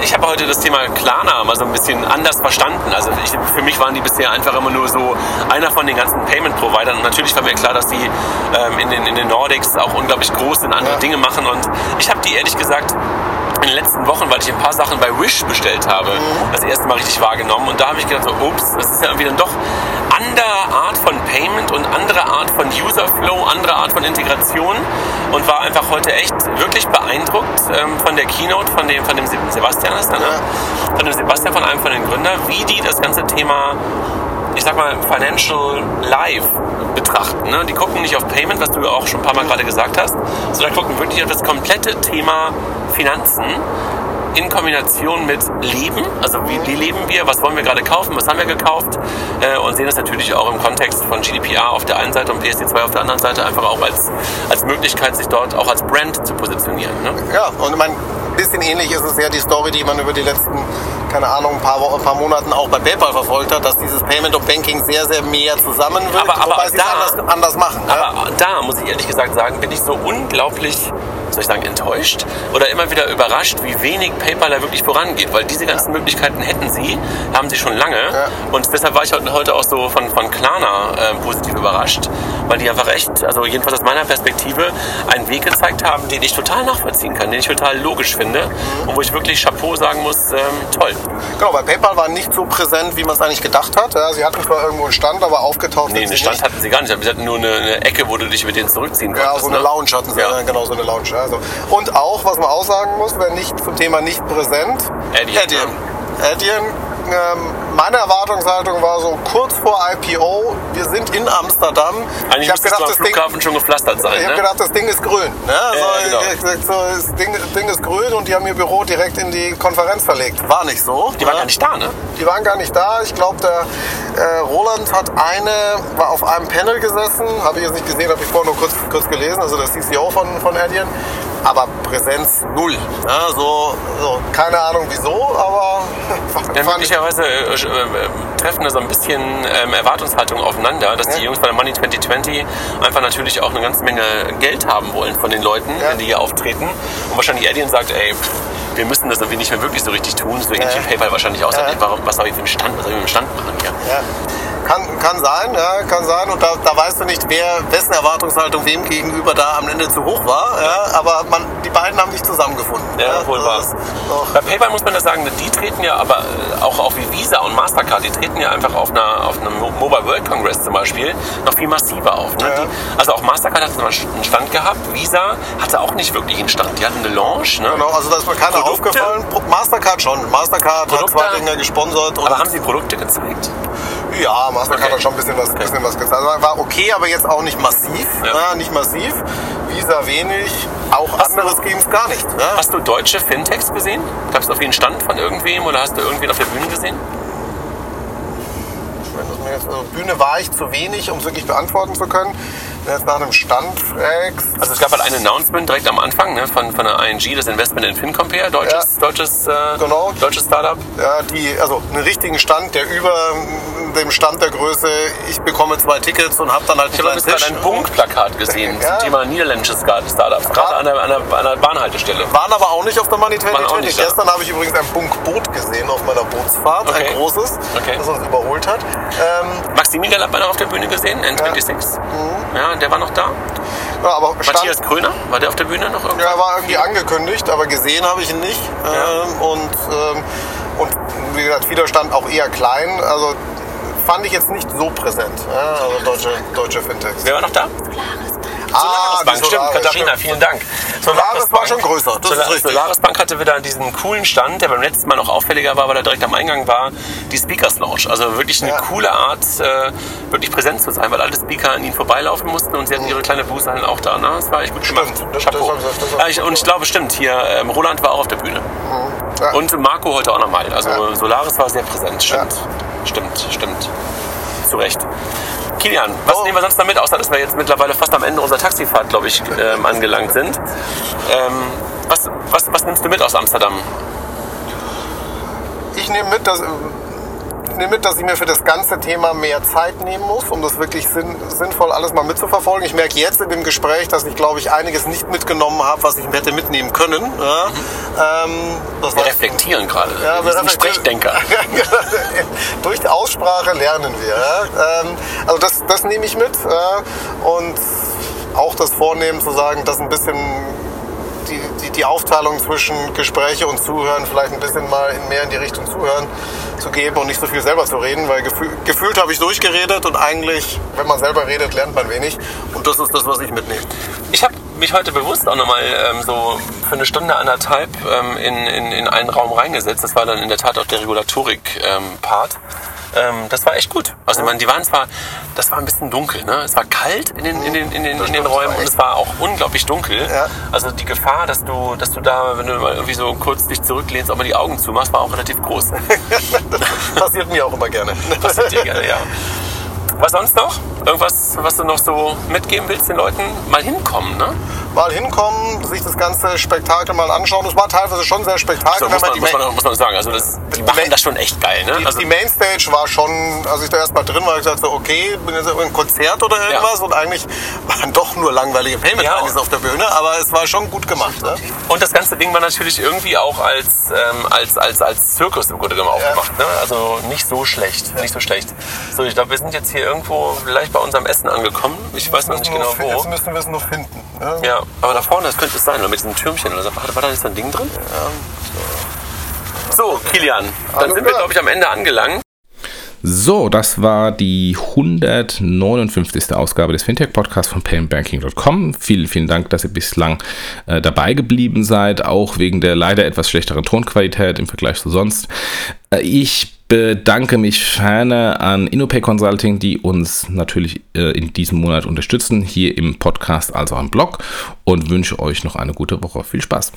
ich habe heute das Thema Klarna mal so ein bisschen anders verstanden. Also ich, für mich waren die bisher einfach immer nur so einer von den ganzen Payment-Providern. Und natürlich war mir klar, dass die ähm, in, den, in den Nordics auch unglaublich groß sind, andere Ja. Dinge machen. Und ich habe die ehrlich gesagt in den letzten Wochen, weil ich ein paar Sachen bei Wish bestellt habe, das erste Mal richtig wahrgenommen. Und da habe ich gedacht, so, ups, das ist ja irgendwie dann doch andere Art von Payment und andere Art von User Flow, andere Art von Integration. Und war einfach heute echt wirklich beeindruckt ähm, von der Keynote, von dem, von dem Sebastian ist da, ne? Von dem Sebastian, von einem von den Gründern, wie die das ganze Thema ich sag mal, Financial Life betrachten. Ne? Die gucken nicht auf Payment, was du auch schon ein paar Mal gerade gesagt hast, sondern gucken wirklich auf das komplette Thema Finanzen in Kombination mit Leben, also wie, wie leben wir, was wollen wir gerade kaufen, was haben wir gekauft äh, und sehen das natürlich auch im Kontext von GDPR auf der einen Seite und PSD2 auf der anderen Seite einfach auch als, als Möglichkeit, sich dort auch als Brand zu positionieren. Ne? Ja, und ein bisschen ähnlich ist es ja die Story, die man über die letzten, keine Ahnung, ein paar, Wochen, ein paar Monaten auch bei PayPal verfolgt hat, dass dieses Payment und Banking sehr, sehr mehr zusammenwirkt, Aber- aber wobei sie es da- anders, anders machen. ja. Aber da muss ich ehrlich gesagt sagen, bin ich so unglaublich, soll ich sagen, enttäuscht oder immer wieder überrascht, wie wenig PayPal da wirklich vorangeht. Weil diese ganzen Möglichkeiten hätten sie, haben sie schon lange. Und deshalb war ich heute- heute auch so von, von Klarna äh, positiv überrascht, weil die einfach echt, also jedenfalls aus meiner Perspektive, einen Weg gezeigt haben, den ich total nachvollziehen kann, den ich total logisch finde und wo ich wirklich Chapeau sagen muss, ähm, toll. Genau, bei PayPal war nicht so präsent, wie man es eigentlich gedacht hat. Ja, sie hatten zwar irgendwo einen Stand, aber aufgetaucht Nee, einen Stand nicht. hatten sie gar nicht. Sie hatten nur eine, eine Ecke, wo du dich mit denen zurückziehen konntest. Ja, so eine ne? Lounge hatten sie, Ja. ja. genau, so eine Lounge. Also. Und auch, was man auch sagen muss, wer nicht zum Thema nicht präsent, Adyen, Adyen. Adyen, ähm, meine Erwartungshaltung war so kurz vor IPO, wir sind in Amsterdam. Eigentlich ich habe gedacht, das Ding, Flughafen schon gepflastert sein. ich hab ne? gedacht, das Ding ist grün. Ne? Ja, so, genau. ich- so, das Ding, Ding ist grün und die haben ihr Büro direkt in die Konferenz verlegt. War nicht so. Die waren ja. gar nicht da, ne? Die waren gar nicht da. Ich glaube, der äh, Roland hat eine, war auf einem Panel gesessen, habe ich jetzt nicht gesehen, habe ich vorher nur kurz, kurz gelesen, also der CCO von, von Adyen. Aber Präsenz null. Ja, so, so, keine Ahnung wieso, aber Ja, möglicherweise äh, äh, treffen da so ein bisschen ähm, Erwartungshaltungen aufeinander, dass die Ja. Jungs bei der Money 2020 einfach natürlich auch eine ganze Menge Geld haben wollen von den Leuten, Ja. die hier auftreten. Und wahrscheinlich Adyen sagt, ey, wir müssen das irgendwie nicht mehr wirklich so richtig tun. So ähnlich wie PayPal wahrscheinlich ey, warum, was soll ich für einen Stand, was soll ich mit dem Stand machen hier? Kann, kann sein, ja, kann sein. Und da, da weißt du nicht, wer, wessen Erwartungshaltung wem gegenüber da am Ende zu hoch war. Ja, aber man, die beiden haben nicht zusammengefunden. Ja, wohl wahr. ist doch- Bei PayPal muss man das sagen, die treten ja aber äh, auch, auch wie Visa und Mastercard, die treten ja einfach auf, einer, auf einem Mo- Mobile World Congress zum Beispiel noch viel massiver auf. Ne? Ja. Die, also auch Mastercard hat einen Stand gehabt, Visa hatte auch nicht wirklich einen Stand. Die hatten eine Launch. Ne? Genau, also da ist mir keiner Produkte? aufgefallen. Mastercard schon. Mastercard Produkte? hat zwei Dinge gesponsert. Und Aber haben sie Produkte gezeigt? Ja, Mastercard Okay. hat schon ein bisschen was, bisschen was gezeigt. Also war okay, aber jetzt auch nicht massiv. Ja. Ja. nicht massiv. Visa wenig. Auch Hast andere du- Schemes gar nicht. Ja. Hast du deutsche Fintechs gesehen? Gab es auf jeden Stand von irgendwem oder hast du irgendwen auf der Bühne gesehen? Mir jetzt, also Bühne war ich zu wenig, um es wirklich beantworten zu können. Jetzt nach einem Stand fragst. Also es gab halt ein Announcement direkt am Anfang ne, von, von der ING, das Investment in FinCompare, deutsches, Ja. deutsches, äh, Genau. deutsches Startup. Ja, die, also einen richtigen Stand, der über dem Stand der Größe, ich bekomme zwei Tickets und habe dann halt einen Ich habe gerade ein Punktplakat gesehen Ja. zum Thema niederländisches Startups, gerade an der, an, der, an der Bahnhaltestelle. Waren aber auch nicht auf der Money Waren auch 2020. nicht da. Gestern habe ich übrigens ein Punkboot gesehen auf meiner Bootsfahrt, Okay. ein großes, Okay. das uns überholt hat. Ähm, Maximilian hat man auf der Bühne gesehen, N26. Ja, der war noch da. ja, aber Matthias Kröner, war der auf der Bühne noch irgendwo? ja, war irgendwie angekündigt, aber gesehen habe ich ihn nicht. Ja. Ähm, und, ähm, und wie gesagt, Widerstand auch eher klein. Also fand ich jetzt nicht so präsent. Also deutsche, deutsche Fintechs. Wer war noch da? Ah, Solaris Bank, stimmt, Solaris, Katharina, vielen Dank. Solaris war schon größer, das ist Solar- richtig. Solaris Bank hatte wieder diesen coolen Stand, der beim letzten Mal noch auffälliger war, weil er direkt am Eingang war, die Speakers Lounge. Also wirklich eine Ja. coole Art, äh, wirklich präsent zu sein, weil alle Speaker an ihnen vorbeilaufen mussten und sie hatten ihre kleine Booth halt auch da. Ne? Das war echt gut gemacht. Stimmt, das- Chapeau. das- das- ich, und ich glaube, stimmt, hier, ähm, Roland war auch auf der Bühne. Ja. Und Marco heute auch nochmal. Also Ja. Solaris war sehr präsent. Stimmt, stimmt, stimmt. Zu Recht. Kilian, was Oh. nehmen wir sonst noch mit, außer dass wir jetzt mittlerweile fast am Ende unserer Taxifahrt, glaube ich, ähm, angelangt sind? Ähm, was, was, was nimmst du mit aus Amsterdam? ich nehme mit, dass, nehme mit, dass ich mir für das ganze Thema mehr Zeit nehmen muss, um das wirklich sinn, sinnvoll alles mal mitzuverfolgen. Ich merke jetzt in dem Gespräch, dass ich, glaube ich, einiges nicht mitgenommen habe, was ich hätte mitnehmen können. Ja, ähm, das Wir war- reflektieren gerade. Ja, wir sind Sprechdenker. Durch die Aussprache lernen wir. Ja? Ähm, also das, das nehme ich mit. Ja? Und auch das Vornehmen zu sagen, dass ein bisschen die, Aufteilung zwischen Gespräche und Zuhören vielleicht ein bisschen mal mehr in die Richtung Zuhören zu geben und nicht so viel selber zu reden, weil gefühl, gefühlt habe ich durchgeredet und eigentlich, wenn man selber redet, lernt man wenig. Und das ist das, was ich mitnehme. Ich habe mich heute bewusst auch nochmal ähm, so für eine Stunde, anderthalb ähm, in, in, in einen Raum reingesetzt. Das war dann in der Tat auch der Regulatorik-Part. Ähm, das war echt gut. Also man, die waren zwar, das war ein bisschen dunkel, ne? Es war kalt in den, in den, in den, in den Räumen und es war auch unglaublich dunkel. Ja. Also die Gefahr, dass du, dass du da, wenn du mal irgendwie so kurz dich zurücklehnst, auch mal die Augen zumachst, war auch relativ groß. Passiert mir auch immer gerne. Passiert dir gerne, ja. Was sonst noch? Irgendwas, was du noch so mitgeben willst den Leuten? Mal hinkommen, ne? Mal hinkommen, sich das ganze Spektakel mal anschauen. Das war teilweise schon sehr spektakel. So, muss, man, muss, muss man sagen. Also das, die machen das schon echt geil, ne? Die, Also, die Mainstage war schon, als ich da erst mal drin war, ich dachte so, okay, bin jetzt ein Konzert oder irgendwas und eigentlich waren doch nur langweilige payment Ja. ja. auf der Bühne, aber es war schon gut gemacht. Ne? und das ganze Ding war natürlich irgendwie auch als, ähm, als, als, als Zirkus im Grunde genommen aufgemacht. Ne? Also nicht so schlecht, nicht so schlecht. So, ich glaube, wir sind jetzt hier irgendwo vielleicht bei unserem Essen angekommen. Ich weiß noch nicht genau Nur- Jetzt wo. müssen wir es noch finden. Ne? Ja, aber da vorne, das könnte es sein, oder mit diesem Türmchen oder so. War, war da jetzt so ein Ding drin? So, Kilian, dann Alles sind wir, klar. glaube ich, am Ende angelangt. So, das war die 159. Ausgabe des Fintech-Podcasts von paymentbanking.com. Vielen, vielen Dank, dass ihr bislang äh, dabei geblieben seid, auch wegen der leider etwas schlechteren Tonqualität im Vergleich zu sonst. Äh, ich bedanke mich ferner an InnoPay Consulting, die uns natürlich äh, in diesem Monat unterstützen, hier im Podcast als auch im Blog und wünsche euch noch eine gute Woche. Viel Spaß!